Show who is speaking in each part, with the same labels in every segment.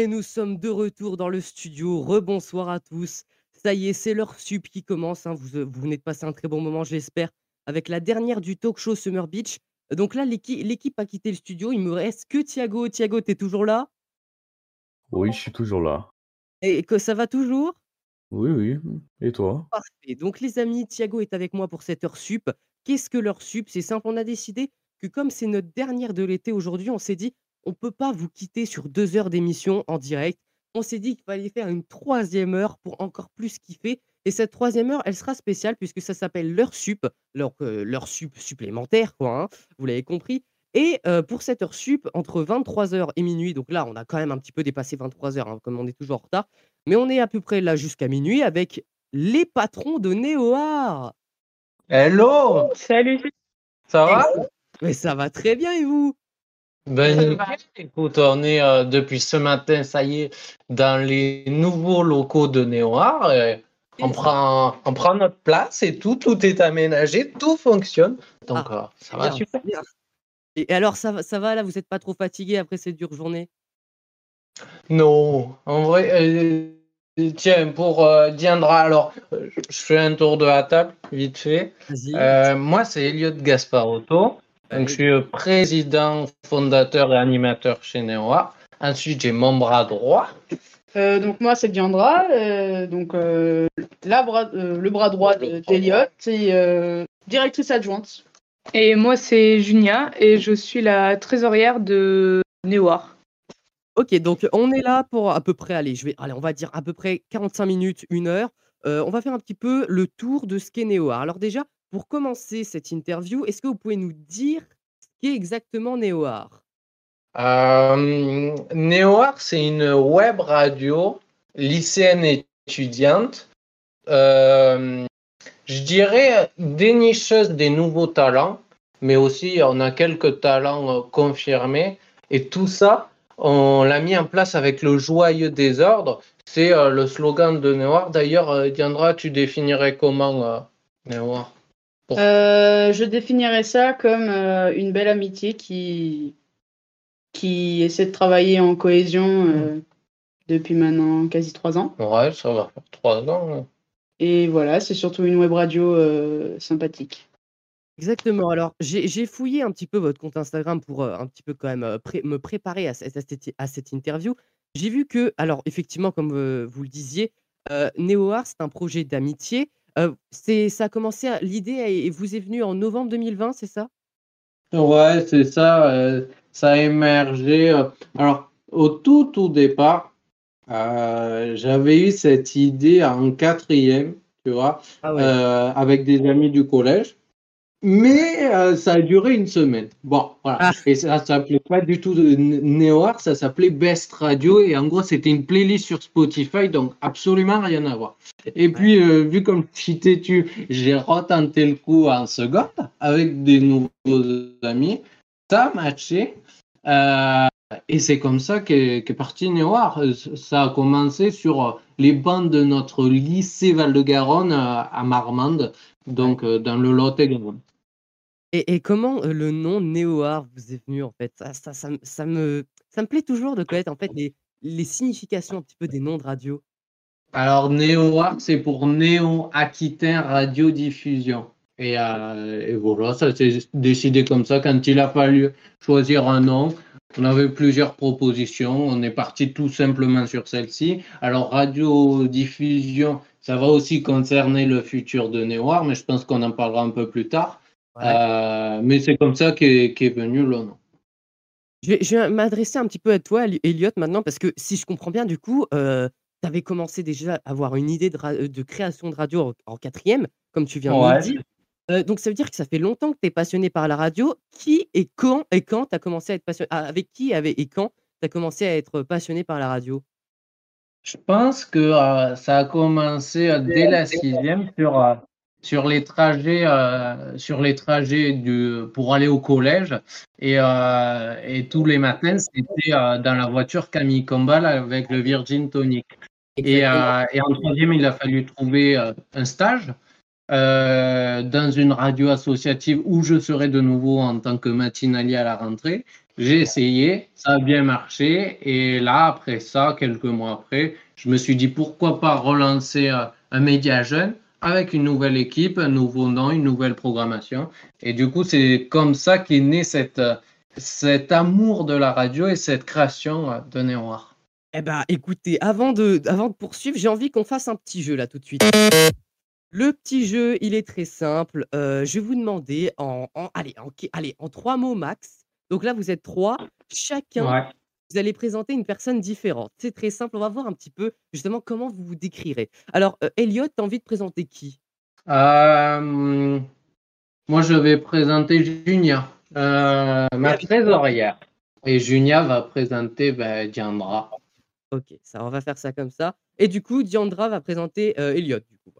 Speaker 1: Et nous sommes de retour dans le studio. Rebonsoir à tous. Ça y est, c'est l'heure sup qui commence. hein. Vous, euh, vous venez de passer un très bon moment, j'espère, avec la dernière du talk show Summer Beach. Donc là, l'équi- l'équipe a quitté le studio. Il me reste que Thiago. Thiago, t'es toujours là?
Speaker 2: Oui, je suis toujours là.
Speaker 1: Et que ça va toujours?
Speaker 2: Oui, oui. Et toi?
Speaker 1: Parfait. Donc les amis, Thiago est avec moi pour cette heure sup. Qu'est-ce que l'heure sup? C'est simple, on a décidé que comme c'est notre dernière de l'été aujourd'hui, on s'est dit on peut pas vous quitter sur deux heures d'émission en direct. On s'est dit qu'il fallait faire une troisième heure pour encore plus kiffer. Et cette troisième heure, elle sera spéciale puisque ça s'appelle l'heure sup, l'heure euh, sup supplémentaire, quoi. hein, vous l'avez compris. Et euh, pour cette heure sup, entre 23h et minuit, donc là, on a quand même un petit peu dépassé 23h, hein, comme on est toujours en retard, mais on est à peu près là jusqu'à minuit avec les patrons de Néoar.
Speaker 3: Hello,
Speaker 4: Salut.
Speaker 3: ça va?
Speaker 1: Mais ça va très bien et vous?
Speaker 3: Ben écoute, on est euh, depuis ce matin, ça y est, dans les nouveaux locaux de Néoar. on prend, on prend notre place et tout, tout est aménagé, tout fonctionne. Donc
Speaker 1: Ah,
Speaker 3: euh, ça
Speaker 1: C'est
Speaker 3: va
Speaker 1: bien,
Speaker 3: super.
Speaker 1: bien. Et alors, ça va, ça va là Vous n'êtes pas trop fatigué après cette dure journée?
Speaker 3: Non, en vrai, euh, tiens, pour euh, Diandra, alors, je fais un tour de la table, vite fait. Euh, moi, c'est Elliot Gasparotto. Donc, je suis président, fondateur et animateur chez Néoar. Ensuite, j'ai mon bras droit.
Speaker 4: Euh, donc moi c'est Diandra, euh, donc euh, la bras- euh, le bras droit de- d'Eliott et euh, directrice adjointe.
Speaker 5: Et moi, c'est Junia et je suis la trésorière de Néoar.
Speaker 1: Ok, donc on est là pour à peu près, allez, je vais, allez, on va dire à peu près 45 minutes, une heure. Euh, on va faire un petit peu le tour de ce qu'est Néoar. Alors déjà, pour commencer cette interview, est-ce que vous pouvez nous dire ce qu'est exactement Néoar
Speaker 3: Euh, c'est une web radio lycéenne étudiante. Euh, je dirais dénicheuse des nouveaux talents, mais aussi on a quelques talents euh, confirmés. Et tout ça, on l'a mis en place avec le joyeux désordre. C'est euh, le slogan de Néoar. D'ailleurs, Diandra, tu définirais comment euh,
Speaker 4: Euh, je définirais ça comme euh, une belle amitié qui, qui essaie de travailler en cohésion euh, depuis maintenant quasi trois ans.
Speaker 3: Ouais, ça va faire trois ans.
Speaker 4: Et voilà, c'est surtout une web radio euh, sympathique.
Speaker 1: Exactement. Alors, j'ai fouillé un petit peu votre compte Instagram pour euh, un petit peu quand même euh, pré- me préparer à, cette- à cette, à cette interview. J'ai vu que, alors effectivement, comme euh, vous le disiez, euh, Néoar, c'est un projet d'amitié. Euh, c'est, ça a commencé, à- l'idée vous est venue en novembre 2020, c'est ça?
Speaker 3: Ouais, c'est ça. euh, ça a émergé. euh, alors, au tout, tout départ, j'avais eu cette idée en quatrième, tu vois,
Speaker 1: Ah ouais.
Speaker 3: avec des amis du collège. Mais euh, ça a duré une semaine. Bon, voilà.
Speaker 1: Ah.
Speaker 3: Et ça s'appelait pas du tout de Néoar, ça s'appelait Best Radio. Et en gros, c'était une playlist sur Spotify, donc absolument rien à voir. Et puis, euh, vu comme suis têtu, j'ai retenté le coup en seconde avec des nouveaux amis. Ça a matché. Euh, et c'est comme ça qu'est qu'est parti. Euh, Ça a commencé sur euh, les bancs de notre lycée Val-de-Garonne euh, à Marmande, donc euh, dans le Lot-et-Garonne.
Speaker 1: Et, et comment euh, le nom Néoar vous est venu en fait? Ça, ça, ça, me- ça me, ça me plaît toujours de connaître en fait les, les significations un petit peu des noms de radio.
Speaker 3: Alors, Néoar, c'est pour Néo-Aquitain Radiodiffusion. Et, euh, et voilà, ça s'est décidé comme ça. Quand il a fallu choisir un nom, on avait plusieurs propositions. On est parti tout simplement sur celle-ci. Alors, radiodiffusion, ça va aussi concerner le futur de Néoar, mais je pense qu'on en parlera un peu plus tard.
Speaker 1: Ouais.
Speaker 3: Euh, mais c'est comme ça qu'est qu'est venu le nom.
Speaker 1: Je vais, m'adresser un petit peu à toi, Elliot, maintenant, parce que si je comprends bien, du coup, tu avais commencé déjà à avoir une idée de, de création de radio en, en quatrième, comme tu viens de le dire. Euh, donc, ça veut dire que ça fait longtemps que tu es passionné par la radio. Qui et quand et quand tu as commencé à être passionné Avec qui avec, et quand tu as commencé à être passionné par la radio?
Speaker 3: Je pense que euh, ça a commencé euh, dès la sixième sur, euh, sur les trajets, sur les trajets du, pour aller au collège. Et, et tous les matins, c'était dans la voiture Camille Combal avec le Virgin Tonic. Et, et en troisième, il a fallu trouver un stage dans une radio associative où je serai de nouveau en tant que matinalier à la rentrée. J'ai essayé, ça a bien marché. Et là, après ça, quelques mois après, je me suis dit pourquoi pas relancer euh, un média jeune avec une nouvelle équipe, un nouveau nom, une nouvelle programmation. Et du coup, c'est comme ça qu'est né cette, euh, cet amour de la radio et cette création euh, de Néoir.
Speaker 1: Eh ben, écoutez, avant de, avant de poursuivre, j'ai envie qu'on fasse un petit jeu là tout de suite. Le petit jeu, il est très simple. Je vais vous demander en, en- allez, en, allez, en trois mots max. Donc là, vous êtes trois. Chacun,
Speaker 3: Ouais.
Speaker 1: vous allez présenter une personne différente. C'est très simple. On va voir un petit peu justement comment vous vous décrirez. Alors, euh, Elliot, tu as envie de présenter qui?
Speaker 3: Euh, moi, je vais présenter Junia, euh, ma trésorière. Et Junia va présenter ben, Diandra.
Speaker 1: Ok, ça, on va faire ça comme ça. Et du coup, Diandra va présenter euh, Elliot. Du coup,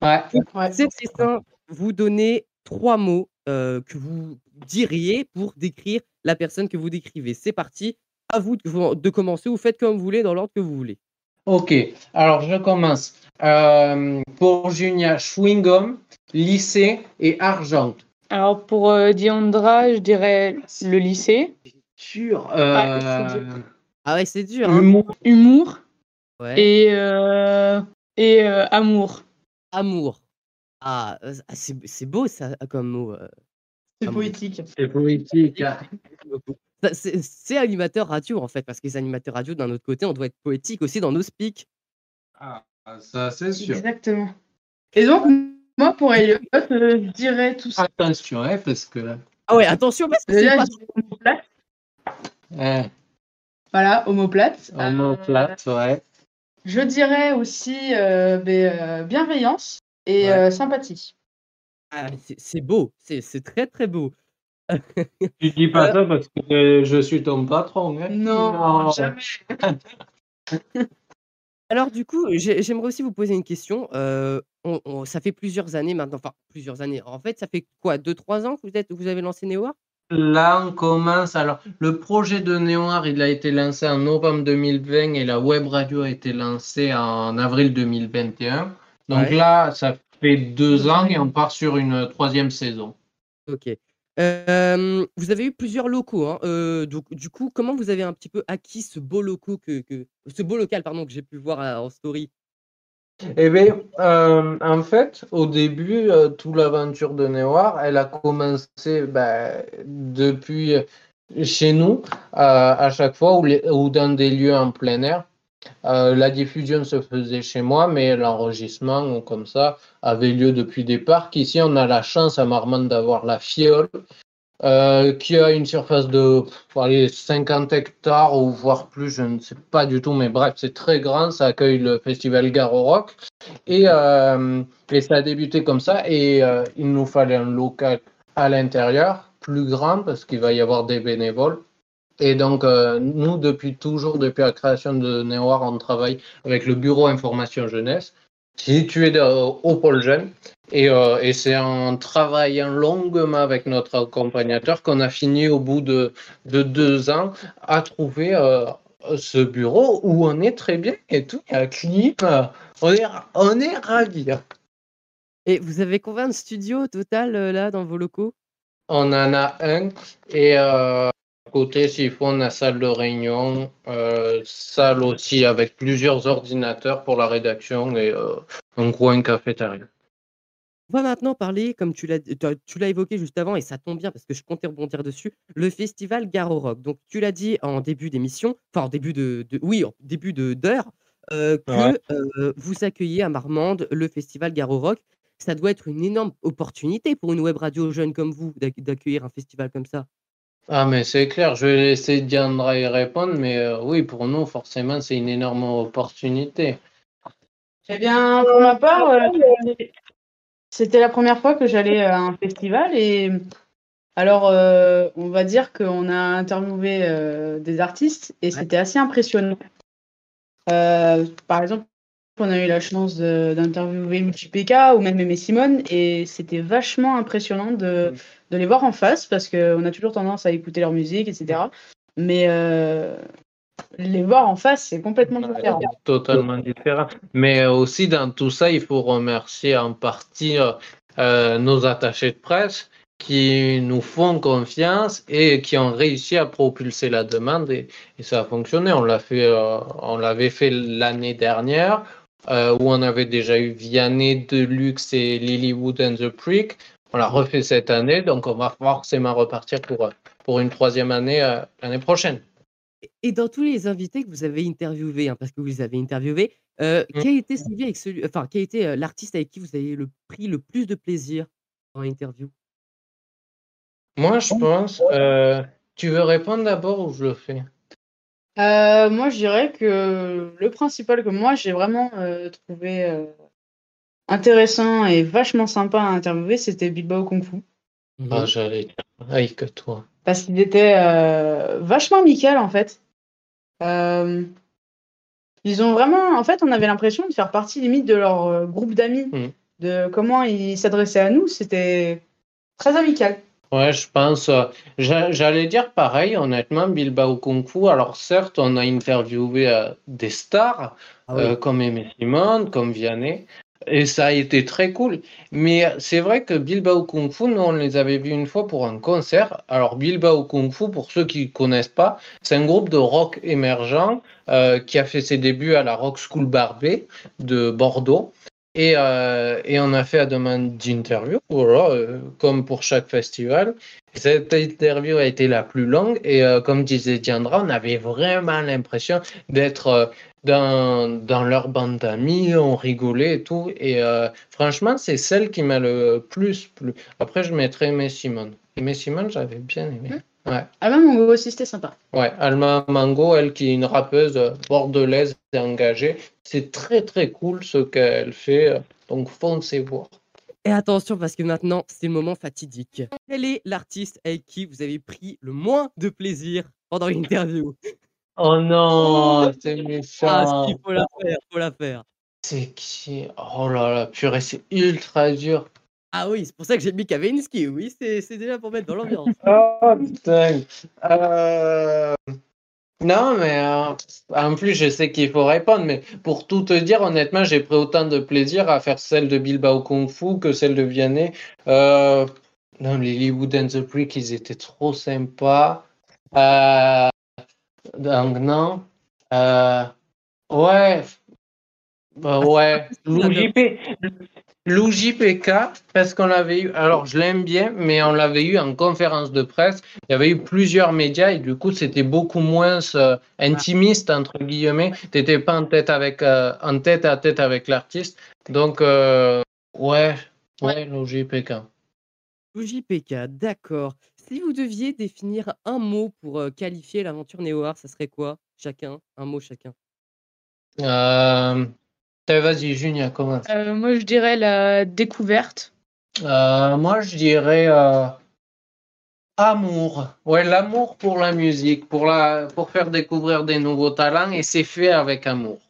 Speaker 1: voilà.
Speaker 3: Ouais.
Speaker 4: Ouais.
Speaker 1: C'est très simple. Vous donnez trois mots euh, que vous diriez pour décrire la personne que vous décrivez. C'est parti. À vous de, de commencer. Vous faites comme vous voulez, dans l'ordre que vous voulez.
Speaker 3: Ok, alors je commence. Euh, pour Junia, chewing gum, lycée et argent.
Speaker 5: Alors pour euh, Diandra, je dirais le lycée. Ah, c'est
Speaker 3: euh,
Speaker 1: Ah ouais, c'est dur. Hein
Speaker 3: humour.
Speaker 5: Humour
Speaker 1: Ouais.
Speaker 5: et, euh, et euh, amour.
Speaker 1: Amour. Ah, euh, ah, c'est c'est beau ça comme mot.
Speaker 4: C'est
Speaker 1: Ah
Speaker 4: poétique.
Speaker 3: C'est.
Speaker 1: Ça, C'est animateur radio en fait, parce que les animateurs radio, d'un autre côté, on doit être poétique aussi dans nos speaks.
Speaker 3: Ah, ça c'est sûr.
Speaker 4: Exactement. Et donc, moi, pour Elliot, euh, je dirais tout ça.
Speaker 3: Attention, hein, parce que
Speaker 1: Ah ouais, attention parce que c'est pas...
Speaker 4: je dirais homoplate.
Speaker 3: hein,
Speaker 4: Voilà, homoplate.
Speaker 3: on
Speaker 4: Euh,
Speaker 3: ouais.
Speaker 4: Je dirais aussi euh, ben, euh, bienveillance et
Speaker 1: Ouais.
Speaker 4: euh, sympathie.
Speaker 1: Ah, c'est- beau, c'est très très beau.
Speaker 3: Tu dis pas ça parce que euh, je suis ton patron. Hein.
Speaker 4: Non, jamais.
Speaker 1: Alors du coup, j'ai- j'aimerais aussi vous poser une question. Euh, on- on- ça fait plusieurs années maintenant, enfin plusieurs années. En fait, ça fait quoi, deux, trois ans que vous êtes, vous avez lancé Néoa?
Speaker 3: Là, on commence. Alors, le projet de Néoir, il a été lancé en novembre 2020 et la web radio a été lancée en avril 2021. Donc
Speaker 1: Ouais.
Speaker 3: là, ça fait deux ans et on part sur une troisième saison.
Speaker 1: Ok. Euh, vous avez eu plusieurs locaux. hein, euh, donc du coup, comment vous avez un petit peu acquis ce beau local que, que ce beau local pardon que j'ai pu voir euh, en story?
Speaker 3: Eh bien, euh, en fait, au début, euh, toute l'aventure de Néoir, elle a commencé ben, depuis chez nous, euh, à chaque fois, ou, les- ou dans des lieux en plein air. Euh, la diffusion se faisait chez moi, mais l'enregistrement, comme ça, avait lieu depuis des parcs. Ici, on a la chance à Marmande d'avoir la Fiole, euh, qui a une surface de pff, allez, 50 hectares ou voire plus, je ne sais pas du tout, mais bref, c'est très grand. Ça accueille le festival Garo Rock. Et, euh, et ça a débuté comme ça. Et il nous fallait un local à l'intérieur, plus grand, parce qu'il va y avoir des bénévoles. Et donc, euh, nous, depuis toujours, depuis la création de Néoir, on travaille avec le Bureau Information Jeunesse, situé de- au pôle jeune. Et, euh, et c'est en travaillant longuement avec notre accompagnateur qu'on a fini au bout de, de deux ans à trouver euh, ce bureau où on est très bien et tout. Il y a un clip, euh, on est, on est ravis.
Speaker 1: Et vous avez combien de studios au total là dans vos locaux?
Speaker 3: On en a un et euh, côté, s'il faut, on a salle de réunion, euh, salle aussi avec plusieurs ordinateurs pour la rédaction et euh, un coin cafétéria.
Speaker 1: On va maintenant parler, comme tu l'as t'as- tu l'as évoqué juste avant, et ça tombe bien parce que je comptais rebondir dessus, le festival Garo Rock. Donc, tu l'as dit en début d'émission, enfin en début de, de- oui, en début de d'heure, euh, que
Speaker 3: Ouais.
Speaker 1: euh, vous accueillez à Marmande le festival Garo Rock. Ça doit être une énorme opportunité pour une web radio jeune comme vous d'ac- d'accueillir un festival comme ça.
Speaker 3: Ah, mais c'est clair, je vais laisser Diandra y répondre, mais euh, oui, pour nous, forcément, c'est une énorme opportunité.
Speaker 4: Eh bien, pour ma part, euh, c'était la première fois que j'allais à un festival et alors euh, on va dire qu'on a interviewé euh, des artistes et c'était assez impressionnant. Euh, par exemple, on a eu la chance d'interviewer Multi PK ou même Aimé Simone et c'était vachement impressionnant de, de les voir en face parce qu'on a toujours tendance à écouter leur musique, etc. Mais euh, les voir en face, c'est complètement différent.
Speaker 3: Totalement différent. Mais euh, aussi, dans tout ça, il faut remercier en partie euh, euh, nos attachés de presse qui nous font confiance et qui ont réussi à propulser la demande et, et ça a fonctionné. On l'a fait, euh, on l'avait fait l'année dernière euh, où on avait déjà eu Vianney, Deluxe et Lilywood and the Prick. On l'a refait cette année, donc on va forcément repartir pour, pour une troisième année euh, l'année prochaine.
Speaker 1: Et dans tous les invités que vous avez interviewés, hein, parce que vous les avez interviewés, euh,
Speaker 3: Mm.
Speaker 1: quel a été celui avec celui, enfin, quel a été euh, l'artiste avec qui vous avez le pris le plus de plaisir en interview?
Speaker 3: Moi, je pense. euh, tu veux répondre d'abord ou je le fais?
Speaker 4: Euh, moi, je dirais que le principal que moi, j'ai vraiment euh, trouvé euh, intéressant et vachement sympa à interviewer, c'était Bilbao Kung Fu.
Speaker 3: Ah, j'allais dire. Aïe, que toi.
Speaker 4: Parce qu'il était euh, vachement amical, en fait. Euh, ils ont vraiment... En fait, on avait l'impression de faire partie, limite, de leur euh, groupe d'amis.
Speaker 3: Mhm.
Speaker 4: De comment ils s'adressaient à nous. C'était très amical.
Speaker 3: Ouais, je pense. euh, j'a- J'allais dire pareil, honnêtement, Bilbao Kung Fu. Alors, certes, on a interviewé euh, des stars
Speaker 1: Ah oui.
Speaker 3: euh, comme Aimé Simone, comme Vianney, et ça a été très cool. Mais c'est vrai que Bilbao Kung Fu, nous, on les avait vus une fois pour un concert. Alors, Bilbao Kung Fu, pour ceux qui ne connaissent pas, c'est un groupe de rock émergent euh, qui a fait ses débuts à la Rock School Barbet de Bordeaux. Et, euh, et on a fait à demande d'interview, euh, comme pour chaque festival. Cette interview a été la plus longue et comme disait Diandra, on avait vraiment l'impression d'être dans, dans leur bande d'amis, on rigolait et tout. Et euh, franchement, c'est celle qui m'a le plus plu. Après, je mettrais Aimé Simone. Aimé Simone, j'avais bien aimé. Ouais.
Speaker 4: Ah ben, mon aussi, c'était sympa.
Speaker 3: Ouais, Alma Mango, elle qui est une rappeuse bordelaise et engagée, c'est très très cool ce qu'elle fait, donc foncez voir.
Speaker 1: Et attention, parce que maintenant, c'est le moment fatidique. Quel est l'artiste avec qui vous avez pris le moins de plaisir pendant l'interview
Speaker 3: Oh non, c'est
Speaker 1: Ah,
Speaker 3: méchant.
Speaker 1: si, faut la faire, faut la faire.
Speaker 3: C'est qui? Oh là là, purée, c'est ultra dur.
Speaker 1: Ah oui, c'est pour ça que j'ai mis Kavinsky, oui, c'est c'est déjà pour mettre dans l'ambiance.
Speaker 3: Oh putain. Euh, Non, mais euh, en plus, je sais qu'il faut répondre, mais pour tout te dire, honnêtement, j'ai pris autant de plaisir à faire celle de Bilbao Kung Fu que celle de Vianney. Euh... Non, Lilywood and the Prick, ils étaient trop sympas. Euh... Donc, non. Euh... Ouais. Bah, ouais. JP... Lou JPK, parce qu'on l'avait eu, alors je l'aime bien, mais on l'avait eu en conférence de presse. Il y avait eu plusieurs médias et du coup, c'était beaucoup moins euh, intimiste, entre guillemets. Tu n'étais pas en tête, avec, euh, en tête à tête avec l'artiste. Donc, euh, ouais, ouais, Lou JPK.
Speaker 1: JPK, d'accord. Si vous deviez définir un mot pour euh, qualifier l'aventure Néoar, ça serait quoi? Chacun, un mot chacun.
Speaker 3: Euh, Vas-y, Junia, commence.
Speaker 5: Euh, moi, je dirais la découverte.
Speaker 3: Euh, moi, je dirais euh, amour. Ouais, l'amour pour la musique, pour, la, pour faire découvrir des nouveaux talents, et c'est fait avec amour.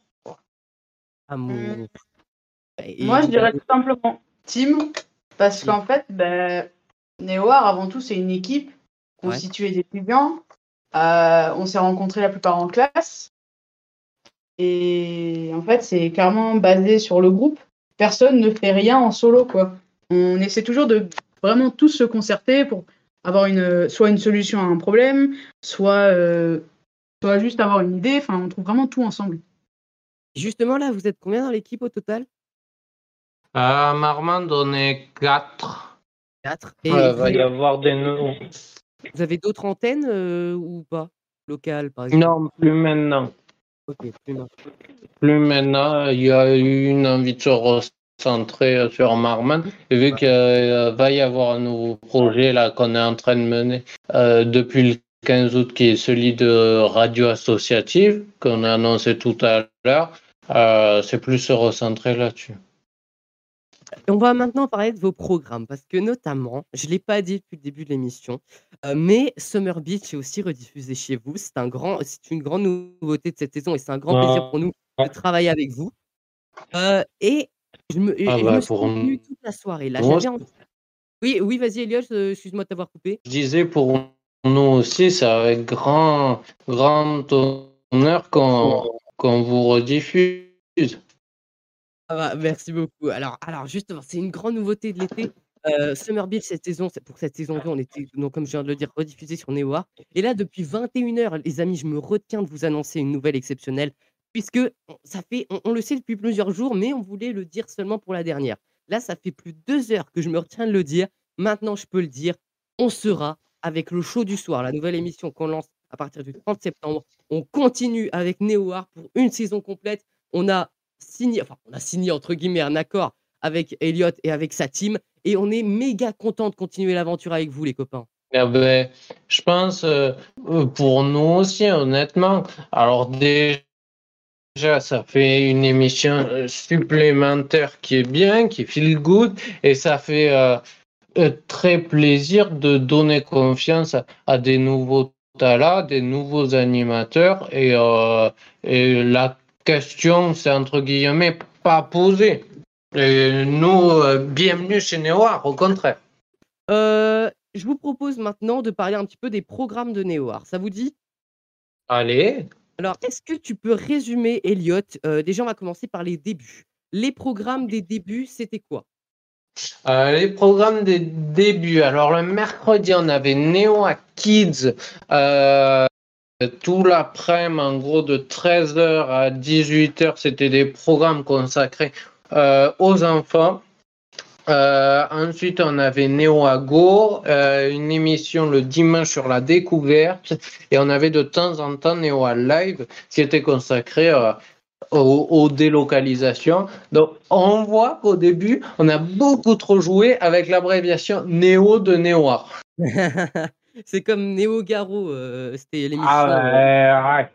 Speaker 1: Amour. Et-
Speaker 4: Moi, je dirais tout simplement team, parce qu'en fait, ben, Néoar, avant tout, c'est une équipe constituée d'étudiants. Euh, on s'est rencontrés la plupart en classe. Et en fait, c'est clairement basé sur le groupe. Personne ne fait rien en solo, quoi. On essaie toujours de vraiment tous se concerter pour avoir une, soit une solution à un problème, soit, euh, soit juste avoir une idée. Enfin, on trouve vraiment tout ensemble.
Speaker 1: Justement, là, vous êtes combien dans l'équipe au total?
Speaker 3: À Marmande, on est quatre.
Speaker 1: 4.
Speaker 3: Il
Speaker 1: Et
Speaker 3: va y avoir des nouveaux.
Speaker 1: vous avez d'autres antennes euh, ou pas? Locales, par exemple?
Speaker 3: Non, plus maintenant.
Speaker 1: Ok, plus
Speaker 3: maintenant, il y a eu une envie de se recentrer sur Marmande. Et vu qu'il va y avoir un nouveau projet là qu'on est en train de mener euh, depuis le 15 août, qui est celui de radio associative, qu'on a annoncé tout à l'heure, euh, c'est plus se recentrer là-dessus.
Speaker 1: Et on va maintenant parler de vos programmes, parce que notamment, je ne l'ai pas dit depuis le début de l'émission, euh, mais Summer Beach est aussi rediffusé chez vous. C'est un grand, c'est une grande nouveauté de cette saison et c'est un grand plaisir pour nous de travailler avec vous. Euh, et je me,
Speaker 3: Ah
Speaker 1: je
Speaker 3: bah,
Speaker 1: me suis
Speaker 3: nous-
Speaker 1: toute la soirée. Là,
Speaker 3: moi,
Speaker 1: J'avais envie- Oui, oui, vas-y, Eliot, euh, excuse-moi de t'avoir coupé.
Speaker 3: Je disais pour nous aussi, c'est avec grand, grand honneur qu'on qu'on vous rediffuse.
Speaker 1: Ah bah, merci beaucoup. Alors, alors justement, c'est une grande nouveauté de l'été. Heu, Summer Beach cette saison, pour cette saison 2, on était donc comme je viens de le dire, rediffusé sur Neo Art et là depuis 21:00 les amis, je me retiens de vous annoncer une nouvelle exceptionnelle puisque on ça fait on le sait depuis plusieurs jours, mais on voulait le dire seulement pour la dernière. Là, ça fait plus de 2 heures que je me retiens de le dire. Maintenant, je peux le dire, on sera avec le show du soir, la nouvelle émission qu'on lance à partir du 30 septembre. On continue avec Neo Art pour une saison complète. On a signé, enfin, on a signé entre guillemets un accord avec Elliot et avec sa team et on est méga content de continuer l'aventure avec vous les copains.
Speaker 3: Ah ben, je pense euh, euh, pour nous aussi, honnêtement. Alors déjà, ça fait une émission euh, supplémentaire qui est bien, qui feel good, et ça fait très plaisir de donner confiance à, des nouveaux talents, des nouveaux animateurs, et la question, c'est entre guillemets pas posée. Et nous, euh, bienvenue chez Néoir, au contraire.
Speaker 1: Heu, je vous propose maintenant de parler un petit peu des programmes de Neo Art. Ça vous dit?
Speaker 3: Allez.
Speaker 1: Alors, est-ce que tu peux résumer, Elliot? Heu, déjà, on va commencer par les débuts. Les programmes des débuts, c'était quoi?
Speaker 3: Euh, les programmes des débuts. Alors, le mercredi, on avait Neo Kids. Euh, tout l'après-midi, en gros, de 13h à 18h, c'était des programmes consacrés euh, aux enfants. Euh, ensuite, on avait Néo à Go, euh, une émission le dimanche sur la découverte, et on avait de temps en temps Néo à Live, qui était consacré euh, aux, aux délocalisations. Donc, on voit qu'au début, on a beaucoup trop joué avec l'abréviation Néo de Néoir.
Speaker 1: C'est comme Néo Garo, heu, c'était l'émission,
Speaker 3: Ah ouais,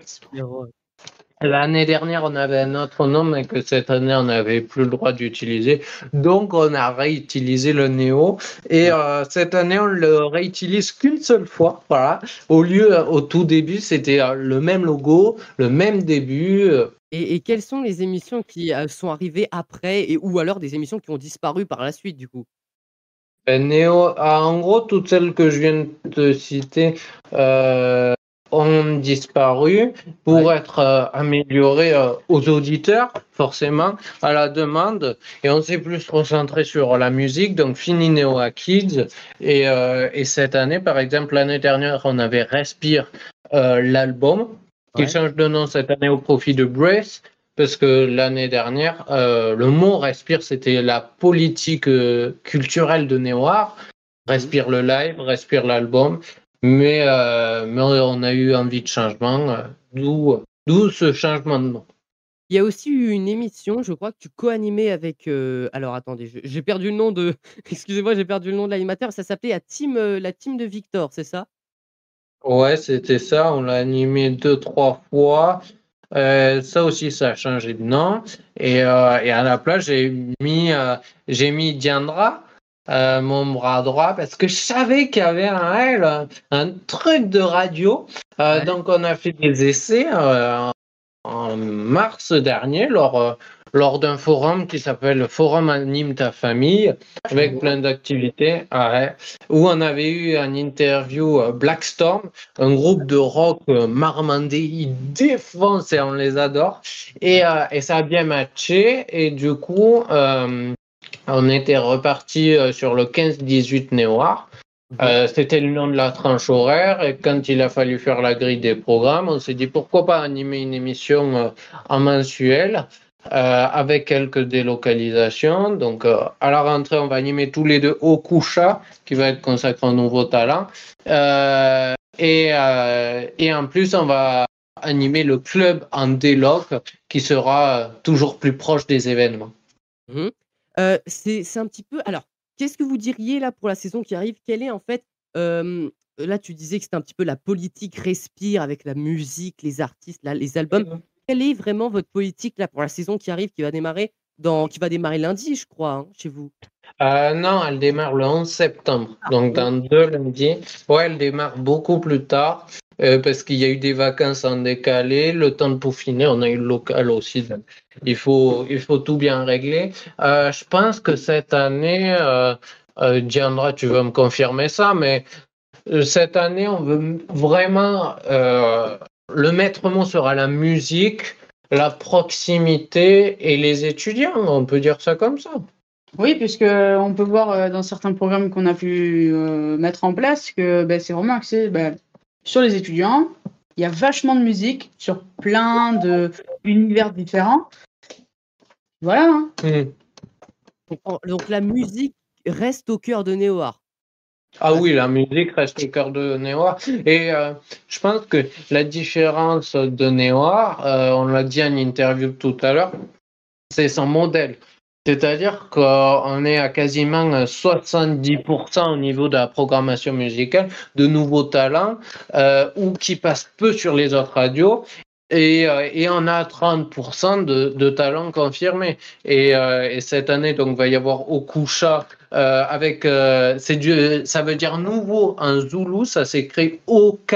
Speaker 3: L'année dernière, on avait un autre nom, mais que cette année, on n'avait plus le droit d'utiliser. Donc, on a réutilisé le Néo. Et euh, cette année, on le réutilise qu'une seule fois. Voilà. Au lieu, euh, au tout début, c'était euh, le même logo, le même début. euh.
Speaker 1: et et quelles sont les émissions qui, sont arrivées après et ou alors des émissions qui ont disparu par la suite, du coup?
Speaker 3: Néo, ah, en gros, toutes celles que je viens de te citer euh, ont disparu pour
Speaker 1: Ouais.
Speaker 3: être euh, améliorées euh, aux auditeurs, forcément, à la demande. Et on s'est plus concentré sur la musique, donc fini Néo à Kids. Et, euh, et cette année, par exemple, l'année dernière, on avait Respire, euh, l'album, qui
Speaker 1: Ouais.
Speaker 3: change de nom cette année au profit de Brace. Parce que l'année dernière, euh, le mot respire, c'était la politique euh, culturelle de Néoir. Respire le live, respire l'album. Mais, euh, mais on a eu envie de changement, d'où ce changement de nom.
Speaker 1: Il y a aussi eu une émission, je crois que tu co-animais avec, alors attendez, j'ai perdu le nom de excusez-moi, j'ai perdu le nom de l'animateur, ça s'appelait la team, la team de Victor, c'est ça?
Speaker 3: Ouais, c'était ça. On l'a animé deux, trois fois. Euh, ça aussi, ça a changé de nom. Et, euh, et à la place, j'ai mis, euh, j'ai mis Diandra, euh, mon bras droit, parce que je savais qu'il y avait un, elle, un, un truc de radio.
Speaker 1: Ouais.
Speaker 3: Donc, on a fait des essais en mars dernier lors, lors d'un forum qui s'appelle Forum Anime ta famille, avec plein d'activités, où on avait eu une interview euh, Blackstorm, un groupe de rock euh, marmandais, ils défoncent et on les adore. Et, euh, et ça a bien matché, et du coup, on était reparti sur le 15-18 Néoir. Euh, C'était le nom de la tranche horaire et quand il a fallu faire la grille des programmes, on s'est dit pourquoi pas animer une émission en mensuel euh, avec quelques délocalisations. Donc euh, à la rentrée, on va animer tous les deux Okucha qui va être consacré aux nouveaux talents. Euh, et, euh, et en plus, on va animer le club en déloc qui sera toujours plus proche des événements.
Speaker 1: Mmh. Heu, c'est c'est un petit peu alors, qu'est-ce que vous diriez là pour la saison qui arrive? Quelle est en fait, là tu disais que c'était un petit peu la politique respire avec la musique, les artistes, là, les albums. Quelle est vraiment votre politique là pour la saison qui arrive, qui va démarrer dans qui va démarrer lundi, je crois, hein, chez vous?
Speaker 3: Euh, non, elle démarre le 11 septembre, donc dans deux lundis. Ouais, elle démarre beaucoup plus tard euh, parce qu'il y a eu des vacances en décalé, le temps de peaufiner, on a eu le local aussi. donc il faut, il faut tout bien régler. Euh, je pense que cette année, Diandra, tu vas me confirmer ça, mais cette année, on veut vraiment le maître mot sera la musique, la proximité et les étudiants. On peut dire ça comme ça.
Speaker 4: Oui, puisque on peut voir euh, dans certains programmes qu'on a pu euh, mettre en place que ben, c'est vraiment axé ben, sur les étudiants. Il y a vachement de musique sur plein de univers différents. Voilà. hein.
Speaker 3: Hmm.
Speaker 1: Donc la musique reste au cœur de Néoar.
Speaker 3: Ah oui, la musique reste au cœur de Néoir. Et euh, je pense que la différence de Néoir, euh, on l'a dit en interview tout à l'heure, c'est son modèle. C'est-à-dire qu'on est à quasiment euh, 70% au niveau de la programmation musicale de nouveaux talents euh, ou qui passent peu sur les autres radios. Et, et on a 30% de, de talents confirmés. Et, et cette année, donc, va y avoir Okusha euh, avec, euh, du, ça veut dire nouveau en Zoulou, ça s'écrit O-K-U-S-H-A.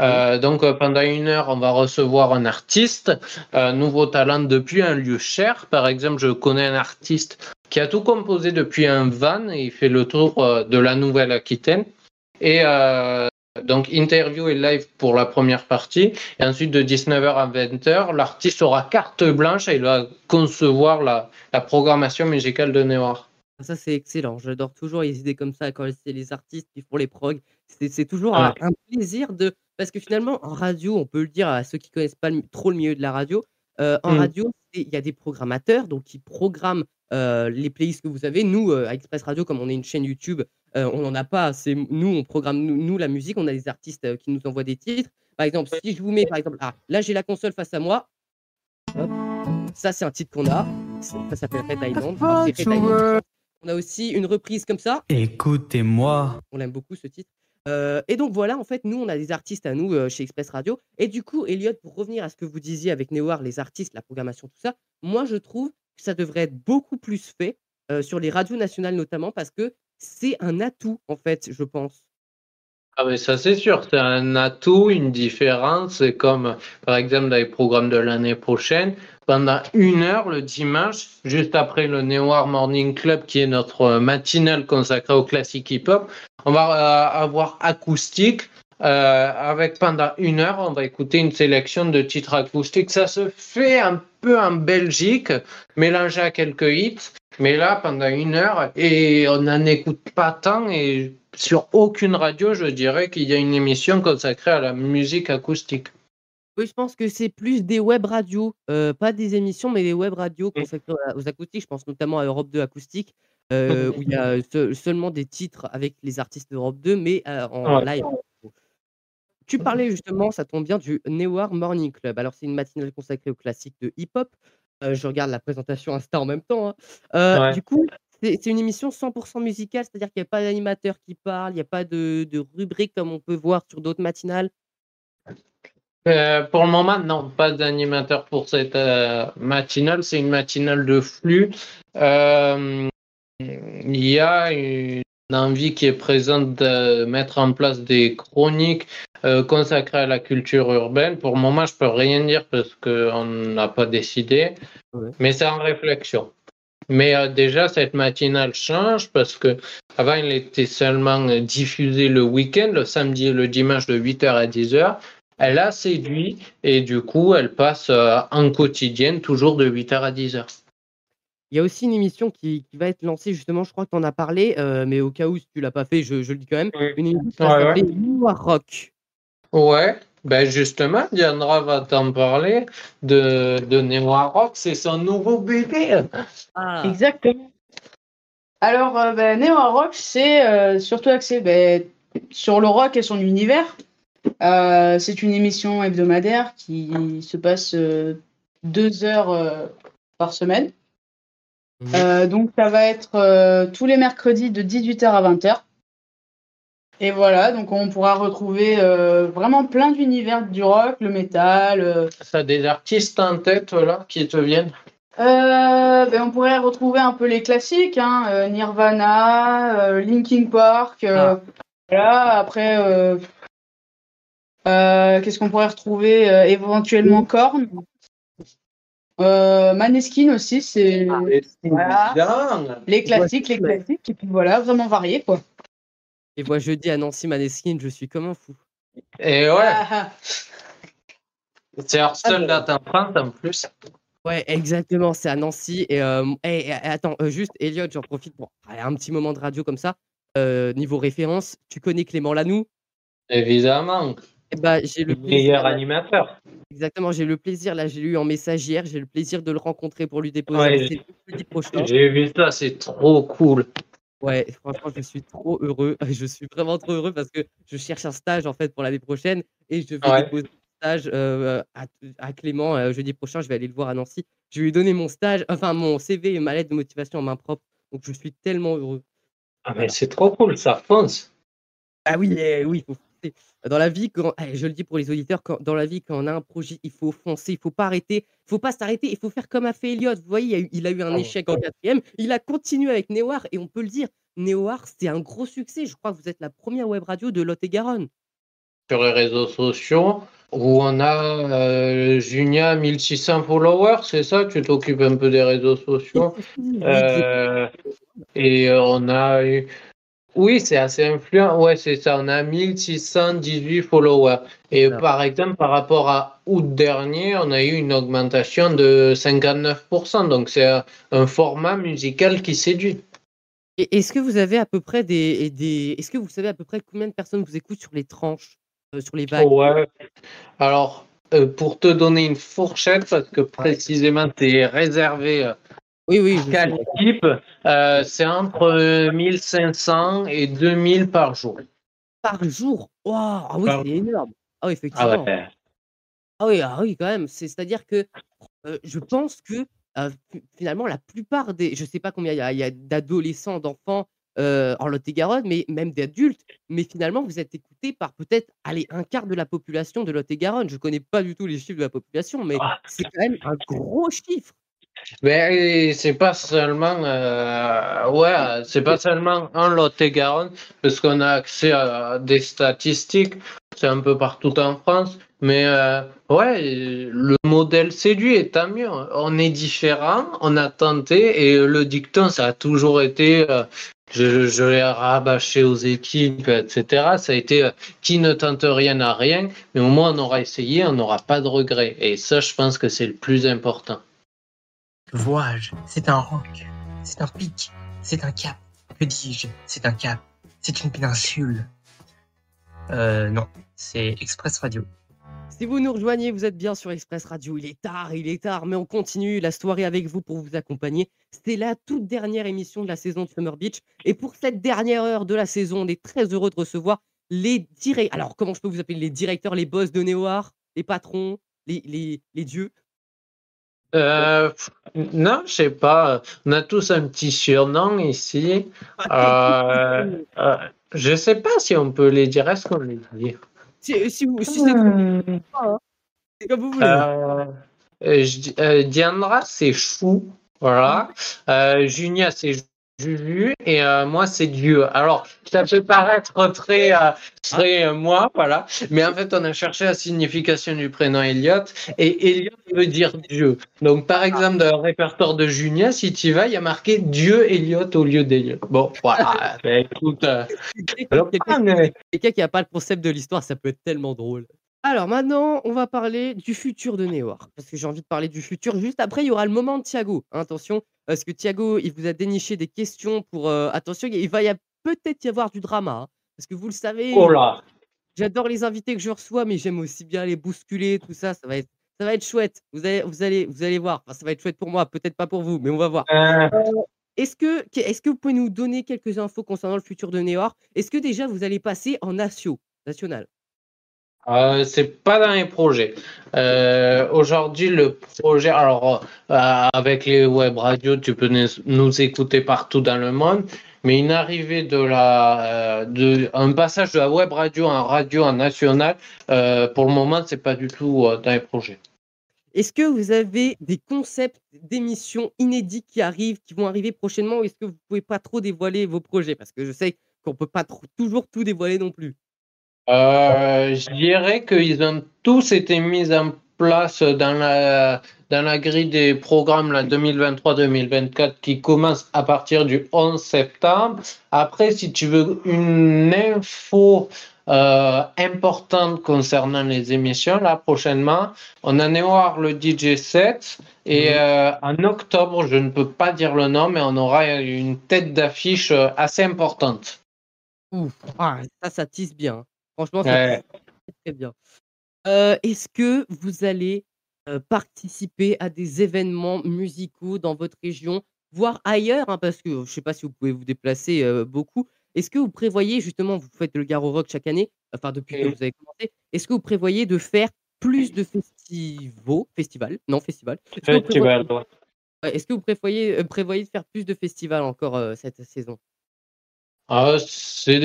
Speaker 3: Euh, donc pendant une heure, on va recevoir un artiste, un nouveau talent depuis un lieu cher. Par exemple, je connais un artiste qui a tout composé depuis un van et il fait le tour de la Nouvelle-Aquitaine. Et donc interview et live pour la première partie. Et ensuite de 19h à 20h, l'artiste aura carte blanche et il va concevoir la, la programmation musicale de Néoir.
Speaker 1: Ça, c'est excellent. J'adore toujours les idées comme ça quand c'est les artistes qui font les progs. C'est toujours
Speaker 3: Ouais.
Speaker 1: un, un plaisir de. Parce que finalement, en radio, on peut le dire à ceux qui connaissent pas le- trop le milieu de la radio, euh, en
Speaker 3: Mm.
Speaker 1: radio, il y a des programmateurs donc qui programment les playlists que vous avez. Nous, euh, à Express Radio, comme on est une chaîne YouTube, euh, on n'en a pas. C'est nous, on programme nous, nous, la musique. On a des artistes euh, qui nous envoient des titres. Par exemple, si je vous mets, par exemple, ah, là j'ai la console face à moi. Hop. Ça, c'est un titre qu'on a. Ça s'appelle Red Island. Alors, c'est Red Island. On a aussi une reprise comme ça.
Speaker 6: Écoutez-moi.
Speaker 1: On l'aime beaucoup ce titre. Euh, et donc voilà, en fait, nous, on a des artistes à nous euh, chez Express Radio. Et du coup, Elliot, pour revenir à ce que vous disiez avec Néoir, les artistes, la programmation, tout ça, moi, je trouve ça devrait être beaucoup plus fait sur les radios nationales notamment parce que c'est un atout, en fait, je pense.
Speaker 3: Ah mais ça c'est sûr, c'est un atout, une différence. C'est comme par exemple dans les programmes de l'année prochaine, pendant une heure le dimanche, juste après le Néoir Morning Club qui est notre euh, matinale consacrée au classique hip-hop, on va euh, avoir acoustique. Euh, avec pendant une heure, on va écouter une sélection de titres acoustiques. Ça se fait un peu en Belgique, mélangé à quelques hits. Mais là, pendant une heure, et on n'en écoute pas tant, et sur aucune radio, je dirais qu'il y a une émission consacrée à la musique acoustique.
Speaker 1: Oui, je pense que c'est plus des web radios, euh, pas des émissions, mais des web radios
Speaker 3: Mm.
Speaker 1: consacrées aux acoustiques. Je pense notamment à Europe 2 Acoustique, euh, où il y a se- seulement des titres avec les artistes d'Europe 2, mais euh, en
Speaker 3: Ouais.
Speaker 1: live. Tu parlais justement, ça tombe bien, du Newar Morning Club. Alors, c'est une matinale consacrée aux classiques de hip-hop. Euh, je regarde la présentation Insta en même temps. hein. Euh,
Speaker 3: Ouais.
Speaker 1: Du coup, c'est une émission 100% musicale, c'est-à-dire qu'il n'y a pas d'animateur qui parle, il n'y a pas de, de rubrique comme on peut voir sur d'autres matinales?
Speaker 3: Euh, pour le moment, non, pas d'animateur pour cette matinale. C'est une matinale de flux. Il y a une envie qui est présente de mettre en place des chroniques euh, consacrées à la culture urbaine. Pour le moment, je peux rien dire parce qu'on n'a pas décidé,
Speaker 1: Ouais.
Speaker 3: mais c'est en réflexion. Mais euh, déjà, cette matinale change parce que avant, il était seulement diffusé le week-end, le samedi et le dimanche de 8h à 10h. Elle a séduit et du coup, elle passe euh, en quotidienne, toujours de 8h à 10h.
Speaker 1: Il y a aussi une émission qui, qui va être lancée, justement, je crois que tu en as parlé, euh, mais au cas où si tu l'as pas fait, je, je le dis quand même.
Speaker 3: Oui.
Speaker 1: Une émission qui va
Speaker 3: Ouais,
Speaker 1: s'appeler Noir Rock.
Speaker 3: Ouais, ben justement, Diandra va t'en parler de, de Neo Rock, c'est son nouveau bébé.
Speaker 1: Ah,
Speaker 4: Exactement. Alors, euh, ben, Neo Rock, c'est euh, surtout axé ben, sur le rock et son univers. Euh, c'est une émission hebdomadaire qui se passe euh, deux heures euh, par semaine.
Speaker 1: Mhm.
Speaker 4: Euh, donc, ça va être euh, tous les mercredis de 18h à 20h. Et voilà, donc on pourra retrouver euh, vraiment plein d'univers du rock, le métal. euh,
Speaker 3: T'as des artistes en tête là qui te viennent?
Speaker 4: Euh, ben, on pourrait retrouver un peu les classiques, hein, Nirvana, Linkin Park.
Speaker 1: Ah.
Speaker 4: Voilà, après, qu'est-ce qu'on pourrait retrouver Éventuellement Korn. Euh, Maneskin aussi, c'est Voilà.
Speaker 3: Bien.
Speaker 4: les classiques, les classiques, et puis voilà, vraiment varié quoi.
Speaker 1: Et moi, jeudi à Nancy Maneskin, je suis comme un fou.
Speaker 3: Et ouais,
Speaker 4: Ah, ah.
Speaker 3: c'est leur seule date en France en plus.
Speaker 1: Ouais, exactement, c'est à Nancy et et attends, heu, juste Elliot, j'en profite pour allez, un petit moment de radio comme ça. Heu, niveau référence, tu connais Clément Lanoux?
Speaker 3: Évidemment,
Speaker 1: Et bah, j'ai le
Speaker 3: le meilleur
Speaker 1: là
Speaker 3: animateur.
Speaker 1: exactement, j'ai le plaisir là, j'ai eu en message hier, j'ai le plaisir de le rencontrer pour lui déposer un
Speaker 3: Ouais,
Speaker 1: CD jeudi prochain.
Speaker 3: j'ai vu ça, c'est trop cool.
Speaker 1: Ouais, franchement, je suis trop heureux. Je suis vraiment trop heureux parce que je cherche un stage en fait pour l'année prochaine et je vais
Speaker 3: Ouais.
Speaker 1: déposer mon stage, heu, à à Clément, heu, jeudi prochain. Je vais aller le voir à Nancy. Je vais lui donner mon stage, enfin mon CV et ma lettre de motivation en main propre. Donc je suis tellement heureux.
Speaker 3: Ah mais
Speaker 1: Voilà.
Speaker 3: c'est trop cool, ça fonce.
Speaker 1: Ah oui, eh oui, il faut Dans la vie, quand je le dis pour les auditeurs, quand dans la vie, quand on a un projet, il faut foncer, il faut pas arrêter, il faut pas s'arrêter, il faut faire comme a fait Elliot. Vous voyez, il a eu il a eu un échec en 4e, il a continué avec Néoar et on peut le dire, Néoar, c'était un gros succès. Je crois que vous êtes la première web radio de Lot-et-Garonne.
Speaker 3: Sur les réseaux sociaux, où on a euh, Junia 1600 followers, c'est ça? Tu t'occupes un peu des réseaux sociaux? Euh, et on a eu... Oui, c'est assez influent. Ouais, c'est ça. On a 1618 followers. Et par exemple, par rapport à août dernier, on a eu une augmentation de 59%. Donc, c'est un, format musical qui séduit.
Speaker 1: Est-ce que vous avez à peu près des des est-ce que vous savez à peu près combien de personnes vous écoutent sur les tranches, heu, sur les vagues?
Speaker 3: Ouais. Alors, euh, pour te donner une fourchette, parce que précisément, c'est réservé euh,
Speaker 1: Oui, oui,
Speaker 3: l'équipe, euh, c'est entre euh, 1500 et 2000 par jour.
Speaker 1: Par jour? Waouh! Ah oui, c'est énorme. Ah oui,
Speaker 3: Ah
Speaker 1: effectivement.
Speaker 3: ouais.
Speaker 1: Ah oui, ah oui, quand même. C'est c'est-à-dire que, heu, je pense que, fi finalement, la plupart des je sais pas combien il y a d'adolescents, d'enfants, en Lot-et-Garonne, mais même d'adultes, mais finalement, vous êtes écoutés par peut-être, allez, un quart de la population de Lot-et-Garonne. Je connais pas du tout les chiffres de la population, mais
Speaker 3: Ah.
Speaker 1: c'est quand même un gros chiffre.
Speaker 3: Mais c'est pas seulement, euh, ouais, c'est pas seulement en Lot-et-Garonne, parce qu'on a accès à des statistiques, c'est un peu partout en France, mais euh, ouais, le modèle séduit, et tant mieux. On est différent, on a tenté, et le dicton, ça a toujours été, euh, je, je l'ai rabâché aux équipes, etc. Ça a été qui ne tente rien n'a rien, mais au moins on aura essayé, on n'aura pas de regrets. Et ça, je pense que c'est le plus important.
Speaker 6: Vois-je C'est un roc, c'est un pic, c'est un cap. Que dis-je C'est un cap, c'est une péninsule. Euh, non, c'est Express Radio.
Speaker 1: Si vous nous rejoignez, vous êtes bien sur Express Radio. Il est tard, il est tard, mais on continue la soirée avec vous pour vous accompagner. C'était la toute dernière émission de la saison de Summer Beach. Et pour cette dernière heure de la saison, on est très heureux de recevoir les directeurs. Alors, comment je peux vous appeler? Les directeurs, les boss de Néoar, les patrons, les dieux
Speaker 3: Euh, non, je sais pas. On a tous un petit surnom ici. Euh, euh, je sais pas si on peut les dire. Est-ce qu'on les dit?
Speaker 1: Si, si, vous- si c'est
Speaker 5: Hmm.
Speaker 1: comme vous voulez.
Speaker 3: euh, euh, je euh, Diandra, c'est Chou. Voilà. Euh, Junia, c'est Juju. Et euh, moi, c'est Dieu. Alors, ça peut paraître très, euh, très euh, moi, voilà. Mais en fait, on a cherché la signification du prénom Elliot. Et Elliot veut dire Dieu. Donc, par exemple, dans le répertoire de Junia, si tu vas, il y a marqué Dieu Elliot au lieu d'Elliot. Bon, voilà. Écoute. alors,
Speaker 1: Quelqu'un qui n'a pas le concept de l'histoire, ça peut être tellement drôle. Alors maintenant, on va parler du futur de Néoar. Parce que j'ai envie de parler du futur. Juste après, il y aura le moment de Thiago. hein, attention, parce que Thiago, il vous a déniché des questions pour. euh, attention, il va y a peut-être y avoir du drama. hein, parce que vous le savez,
Speaker 3: Oh là.
Speaker 1: j'adore les invités que je reçois, mais j'aime aussi bien les bousculer, tout ça. Ça va être, ça va être chouette. Vous allez, vous allez, vous allez voir. Enfin, ça va être chouette pour moi, peut-être pas pour vous, mais on va voir.
Speaker 3: Euh,
Speaker 1: Est-ce que, que- est-ce que vous pouvez nous donner quelques infos concernant le futur de Néoar Est-ce que déjà vous allez passer en natio, national?
Speaker 3: Euh, c'est pas dans les projets. Euh, Aujourd'hui, le projet, alors euh, avec les web radios, tu peux nous, écouter partout dans le monde, mais une arrivée de la, euh, de, un passage de la web radio en radio en national, pour le moment, c'est pas du tout dans les projets.
Speaker 1: Est-ce que vous avez des concepts d'émissions inédits qui arrivent, qui vont arriver prochainement, ou est-ce que vous pouvez pas trop dévoiler vos projets? Parce que je sais qu'on peut pas toujours tout dévoiler non plus.
Speaker 3: Euh, je dirais qu'ils ont tous été mis en place dans la, dans la grille des programmes là, 2023-2024 qui commence à partir du 11 septembre. Après, si tu veux une info euh, importantes concernant les émissions. Là, prochainement, on a Néoir le DJ set. Et
Speaker 1: Mhm.
Speaker 3: euh, en octobre, je ne peux pas dire le nom, mais on aura une tête d'affiche assez importante.
Speaker 1: Ouf, ah, ça, ça tisse bien. Franchement,
Speaker 3: Ouais.
Speaker 1: tisse très, bien. Euh, Est-ce que vous allez euh, participer à des événements musicaux dans votre région, voire ailleurs hein, Parce que je ne sais pas si vous pouvez vous déplacer euh, beaucoup. Est-ce que vous prévoyez, justement, vous faites le Garo Rock chaque année, enfin depuis que
Speaker 3: Mm.
Speaker 1: vous avez commencé, est-ce que vous prévoyez de faire plus de festivals, festivals, non festivals Est-ce que vous prévoyez-
Speaker 3: Festival, ouais.
Speaker 1: ouais, est-ce que vous prévoyez, prévoyez de faire plus de festivals encore cette saison?
Speaker 3: Ah, c'est